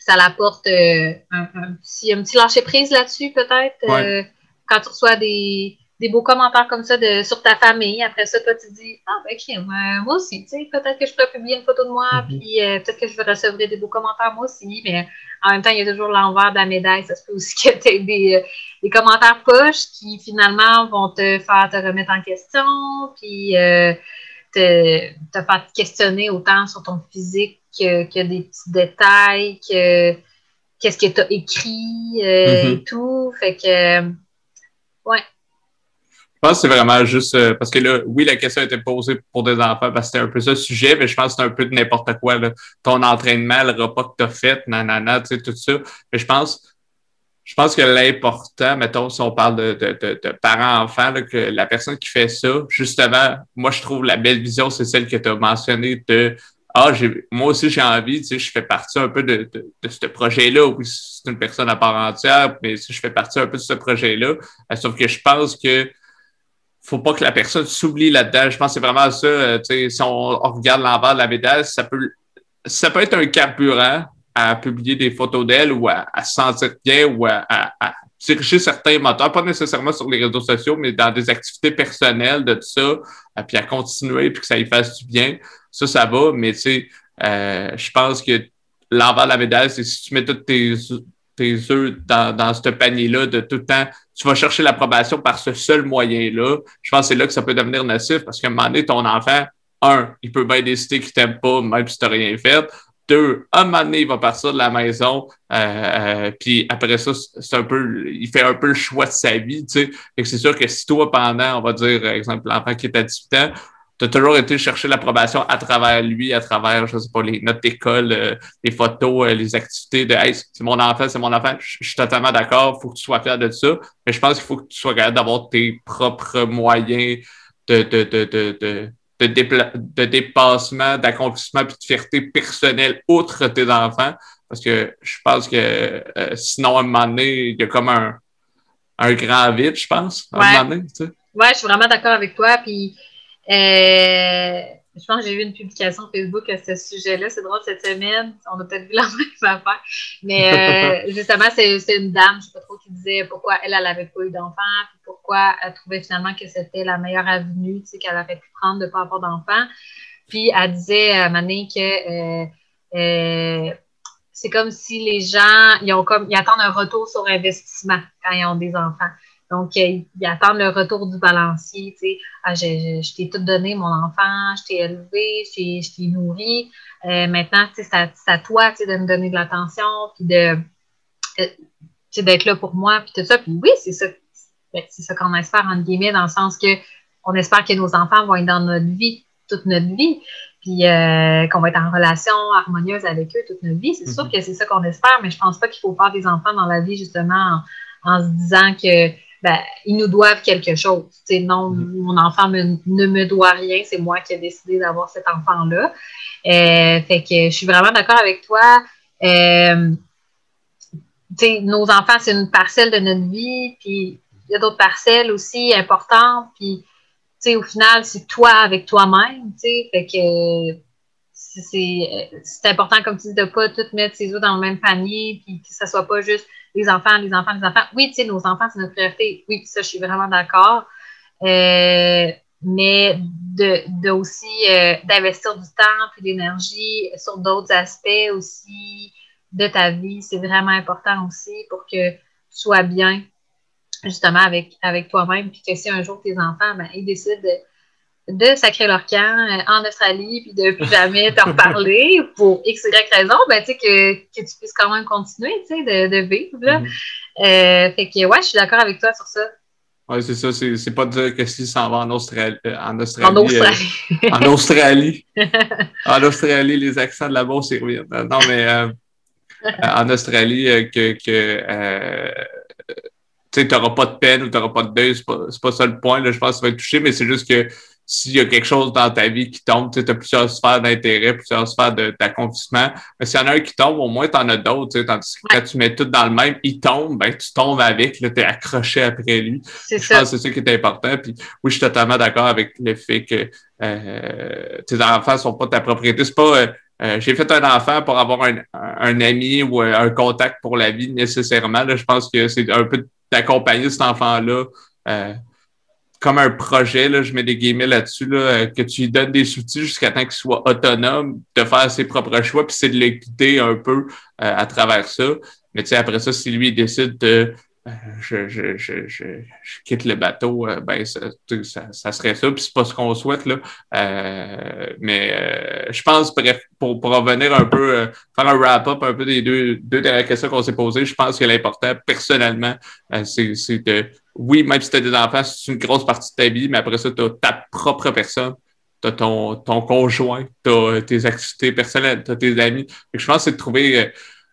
ça l'apporte euh, un, petit, un petit lâcher-prise là-dessus, peut-être. Euh, quand tu reçois des, des beaux commentaires comme ça de, sur ta famille, après ça, toi, tu te dis Ah, ben, ok, moi, aussi, tu sais, peut-être que je pourrais publier une photo de moi, mm-hmm. puis peut-être que je vais recevoir des beaux commentaires moi aussi, mais en même temps, il y a toujours l'envers de la médaille. Ça se peut aussi que tu aies des, des commentaires poches qui finalement vont te faire te remettre en question, puis te, te faire te questionner autant sur ton physique que, que des petits détails, que qu'est-ce que tu as écrit euh, et mm-hmm. tout. Fait que, ouais. Je pense que c'est vraiment juste euh, parce que là, oui, la question été posée pour des enfants parce que c'était un peu ça le sujet, mais je pense que c'est un peu de n'importe quoi. Là. Ton entraînement, le repas que tu as fait, nanana, tu sais, tout ça. Mais je pense je pense que l'important, mettons, si on parle de, de, de, parents-enfants, que la personne qui fait ça, justement, moi, je trouve la belle vision, c'est celle que tu as mentionnée de ah, moi aussi, j'ai envie, tu sais, je fais partie un peu de, de, de ce projet-là. Oui, c'est une personne à part entière, mais si je fais partie un peu de ce projet-là. Euh, sauf que je pense que faut pas que la personne s'oublie là-dedans. Je pense que c'est vraiment ça. Euh, si on, regarde l'envers de la médaille, ça peut, ça peut être un carburant à publier des photos d'elle ou à, se sentir bien ou à, à, diriger certains moteurs, pas nécessairement sur les réseaux sociaux, mais dans des activités personnelles de tout ça, euh, puis à continuer, puis que ça y fasse du bien. Ça, ça va, mais tu sais, euh, je pense que l'envers de la médaille, c'est si tu mets tous tes, tes œufs dans, dans ce panier-là de tout le temps, tu vas chercher l'approbation par ce seul moyen-là. Je pense que c'est là que ça peut devenir nocif parce qu'à un moment donné, ton enfant, un, il peut bien décider qu'il t'aime pas, même si tu n'as rien fait. Deux, un moment donné, il va partir de la maison, euh, euh, puis après ça, c'est un peu, il fait un peu le choix de sa vie, tu sais. C'est sûr que si toi, pendant, on va dire, exemple, l'enfant qui est à 18 ans, tu as toujours été chercher l'approbation à travers lui, à travers, je sais pas, les notes d'école, euh, les photos, les activités de Hey, c'est mon enfant, c'est mon enfant. Je, suis totalement d'accord, faut que tu sois fier de ça. Mais je pense qu'il faut que tu sois capable d'avoir tes propres moyens de, de, de, de, de, de dépassement, d'accomplissement puis de fierté personnelle outre tes enfants. Parce que je pense que euh, sinon, à un moment donné, il y a comme un, un grand vide, je pense. À un moment donné, tu sais. Ouais, je suis vraiment d'accord avec toi. Puis, euh, je pense que j'ai vu une publication Facebook à ce sujet-là. C'est drôle cette semaine. On a peut-être vu la même affaire. Mais euh, justement, c'est une dame, je ne sais pas trop, qui disait pourquoi elle, elle n'avait pas eu d'enfant, puis pourquoi elle trouvait finalement que c'était la meilleure avenue qu'elle aurait pu prendre de ne pas avoir d'enfant. Puis elle disait à Mané que euh, euh, c'est comme si les gens ils ont comme ils attendent un retour sur investissement quand ils ont des enfants. Donc, ils, attendent le retour du balancier, tu sais. Ah, je, t'ai tout donné, mon enfant, je t'ai élevé, je t'ai nourri. Euh, maintenant, tu sais, c'est à, toi, tu sais, de me donner de l'attention, puis de, euh, d'être là pour moi, puis tout ça. Puis oui, c'est ça, ben, c'est ça qu'on espère, entre guillemets, dans le sens que on espère que nos enfants vont être dans notre vie toute notre vie, puis euh, qu'on va être en relation harmonieuse avec eux toute notre vie. C'est sûr mm-hmm. que c'est ça qu'on espère, mais je pense pas qu'il faut faire des enfants dans la vie, justement, en se disant que ben, ils nous doivent quelque chose. non, mm-hmm. mon enfant ne me doit rien, c'est moi qui ai décidé d'avoir cet enfant-là. Euh, fait que je suis vraiment d'accord avec toi. Euh, nos enfants, c'est une parcelle de notre vie, puis il y a d'autres parcelles aussi importantes, puis au final, c'est toi avec toi-même. Fait que c'est important, comme tu dis, de ne pas tout mettre ses œufs dans le même panier, puis que ça ne soit pas juste les enfants, les enfants, les enfants. Oui, tu sais, nos enfants, c'est notre priorité. Oui, ça, je suis vraiment d'accord. Euh, mais de, aussi euh, d'investir du temps et de l'énergie sur d'autres aspects aussi de ta vie, c'est vraiment important aussi pour que tu sois bien justement avec, avec toi-même, puis que si un jour tes enfants, ben, ils décident de sacrer leur camp euh, en Australie puis de plus jamais te reparler pour x, y raison, ben, tu sais, que, que, tu puisses quand même continuer, tu sais, de, de vivre, là. Mm-hmm. euh, fait que, ouais, je suis d'accord avec toi sur ça. Oui, c'est ça. C'est pas dire que s'il s'en va en Australie. En Australie. En Australie. Euh, en Australie. en Australie, les accents de là-bas, c'est oui. Non, mais en Australie, que, que tu n'auras pas de peine ou tu n'auras pas de deuil, c'est pas, pas ça le point. Là, je pense que tu vas être touché, mais c'est juste que s'il y a quelque chose dans ta vie qui tombe, tu as plusieurs sphères d'intérêt, plusieurs sphères d'accomplissement. Mais s'il y en a un qui tombe, au moins, tu en as d'autres. Tandis que quand tu mets tout dans le même, il tombe, ben, tu tombes avec, tu es accroché après lui. Je ça. pense que c'est ça qui est important. Puis oui, je suis totalement d'accord avec le fait que euh, tes enfants sont pas ta propriété. C'est pas euh, euh, j'ai fait un enfant pour avoir un, un, ami ou un contact pour la vie nécessairement. Là, je pense que c'est un peu d'accompagner cet enfant-là. Euh, comme un projet, là, je mets des guillemets là-dessus, là, euh, que tu lui donnes des outils jusqu'à temps qu'il soit autonome, de faire ses propres choix, puis c'est de l'écouter un peu euh, à travers ça. Mais tu sais, après ça, si lui décide de euh, je, je, je, je, quitte le bateau, ben ça, ça, ça, serait ça, puis c'est pas ce qu'on souhaite, là. mais je pense, bref, pour, pour revenir un peu, faire un wrap-up un peu des deux, deux dernières questions qu'on s'est posées, je pense que l'important, personnellement, c'est de oui, même si tu as des enfants, c'est une grosse partie de ta vie, mais après ça, tu as ta propre personne, tu as ton, ton conjoint, tu as tes activités personnelles, tu as tes amis. je pense que c'est de trouver euh,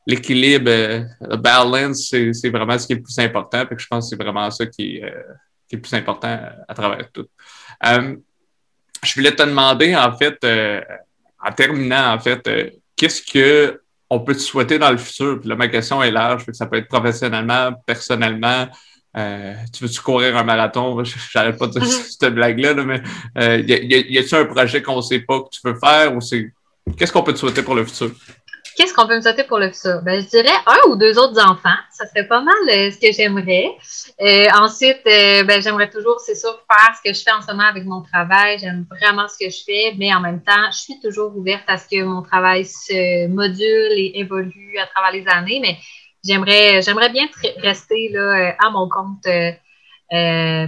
l'équilibre, euh, le balance, c'est vraiment ce qui est le plus important. je pense que c'est vraiment ça qui, euh, qui, est le plus important à travers tout. je voulais te demander, en fait, en terminant, en fait, qu'est-ce que on peut te souhaiter dans le futur? Puis là, ma question est large, ça peut être professionnellement, personnellement. Tu veux-tu courir un marathon? J'arrête pas de dire cette blague-là, mais y, a-t-il un projet qu'on ne sait pas que tu veux faire ou c'est. Qu'est-ce qu'on peut te souhaiter pour le futur? Qu'est-ce qu'on peut me souhaiter pour le futur? Ben, je dirais un ou deux autres enfants. Ça serait pas mal euh, ce que j'aimerais. Euh, ensuite, euh, ben, j'aimerais toujours, c'est sûr, faire ce que je fais en ce moment avec mon travail. J'aime vraiment ce que je fais, mais en même temps, je suis toujours ouverte à ce que mon travail se module et évolue à travers les années. Mais j'aimerais, j'aimerais bien rester là, à mon compte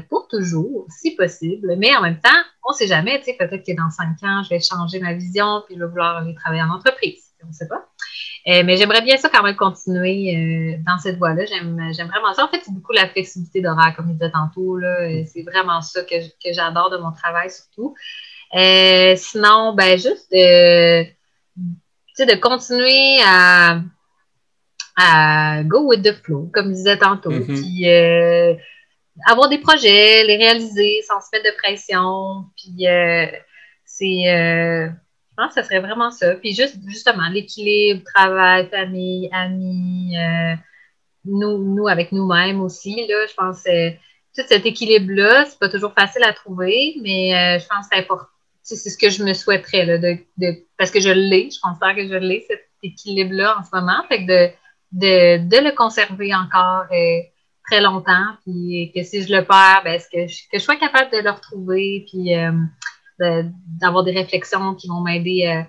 pour toujours, si possible. Mais en même temps, on ne sait jamais. Peut-être que dans cinq ans, je vais changer ma vision puis je vais vouloir aller travailler en entreprise on ne sait pas. Euh, mais j'aimerais bien ça quand même continuer euh, dans cette voie-là. J'aime, vraiment ça. En fait, c'est beaucoup la flexibilité d'horaire, comme je disais tantôt. Là. C'est vraiment ça que, j'adore de mon travail, surtout. Euh, sinon, ben juste de continuer à, à go with the flow, comme je disais tantôt. Mm-hmm. Puis avoir des projets, les réaliser sans se mettre de pression. Puis c'est je pense que ce serait vraiment ça. Puis juste, justement, l'équilibre, travail, famille, amis, euh, nous, nous avec nous-mêmes aussi, là, je pense que tout cet équilibre-là, c'est pas toujours facile à trouver, mais euh, je pense que c'est important. C'est ce que je me souhaiterais, là, de, parce que je l'ai, je considère que je l'ai, cet équilibre-là en ce moment. Fait que de, de, le conserver encore euh, très longtemps, puis que si je le perds, ben, que, je, que je sois capable de le retrouver, puis d'avoir des réflexions qui vont m'aider euh,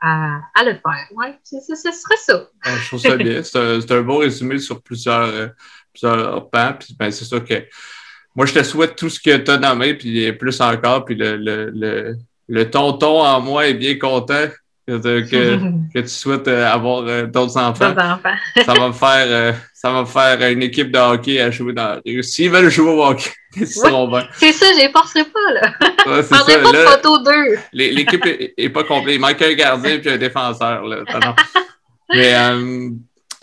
à, le faire. Ouais, ce serait ça. je trouve ça bien. C'est un, bon résumé sur plusieurs, euh, plusieurs. Puis ben, c'est ça que moi, je te souhaite tout ce que tu as nommé, puis plus encore. Puis le, le, le tonton en moi est bien content que, que, tu souhaites euh, avoir euh, d'autres enfants. ça va me faire euh, ça va faire une équipe de hockey à jouer dans S'ils veulent jouer au hockey, C'est ça, je les forcerai pas, là. Ouais, c'est ça. pas de photo d'eux. L'équipe est, pas complète. Il manque un gardien et un défenseur, là. Mais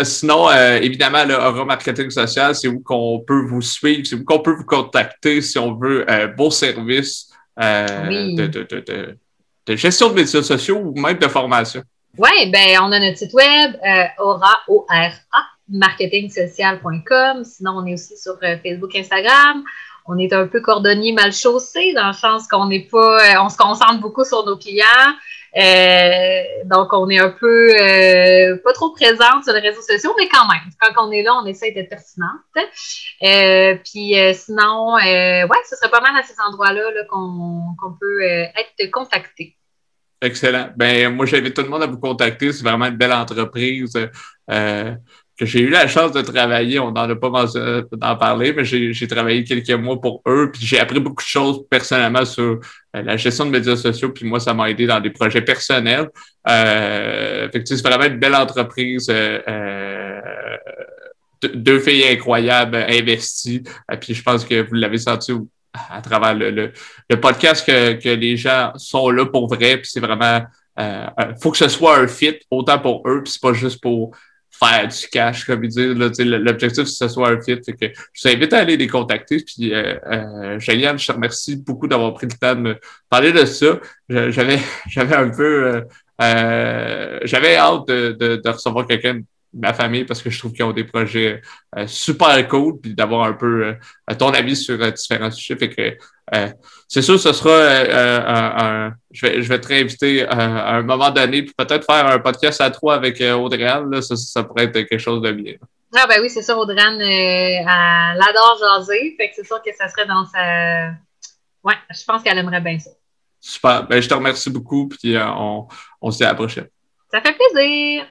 sinon, évidemment, le Aura Marketing Social, c'est où qu'on peut vous suivre, c'est où qu'on peut vous contacter si on veut vos services de, de, de de gestion de médias sociaux ou même de formation? Oui, ben on a notre site web, euh, aura, O-R-A, marketingsocial.com. Sinon, on est aussi sur euh, Facebook, Instagram. On est un peu cordonnier mal chaussé dans le sens qu'on n'est pas, euh, on se concentre beaucoup sur nos clients. Euh, donc, on est un peu euh, pas trop présente sur les réseaux sociaux, mais quand même, quand on est là, on essaie d'être pertinente. Euh, puis sinon, ouais, ce serait pas mal à ces endroits-là qu'on peut être contacté. Excellent. Ben, moi, j'invite tout le monde à vous contacter. C'est vraiment une belle entreprise que j'ai eu la chance de travailler. On n'en a pas d'en parler, mais j'ai travaillé quelques mois pour eux. Puis j'ai appris beaucoup de choses personnellement sur euh, la gestion de médias sociaux. Puis moi, ça m'a aidé dans des projets personnels. Euh, c'est vraiment une belle entreprise. Euh, euh deux filles incroyables, investies. Puis je pense que vous l'avez senti à travers le, le, podcast que, que, les gens sont là pour vrai. Puis c'est vraiment. Euh, faut que ce soit un fit, autant pour eux, puis c'est pas juste pour faire du cash, comme dire. L'objectif, c'est que ce soit un fit. que je t'invite à aller les contacter. Puis, euh, euh, je te remercie beaucoup d'avoir pris le temps de me parler de ça. J'avais, j'avais un peu, euh, euh, j'avais hâte de, de, de recevoir quelqu'un de ma famille parce que je trouve qu'ils ont des projets super cool puis d'avoir un peu ton avis sur différents sujets. Fait que c'est sûr, ce sera euh, euh, un, je vais, je vais te réinviter euh, à un moment donné, puis peut-être faire un podcast à trois avec Audrey là, ça, ça, pourrait être quelque chose de bien. Ah ben oui, c'est sûr, Audrey elle adore jaser, fait que c'est sûr que ça serait dans sa... Ouais, je pense qu'elle aimerait bien ça. Super, ben je te remercie beaucoup, puis on, on se dit à la prochaine. Ça fait plaisir!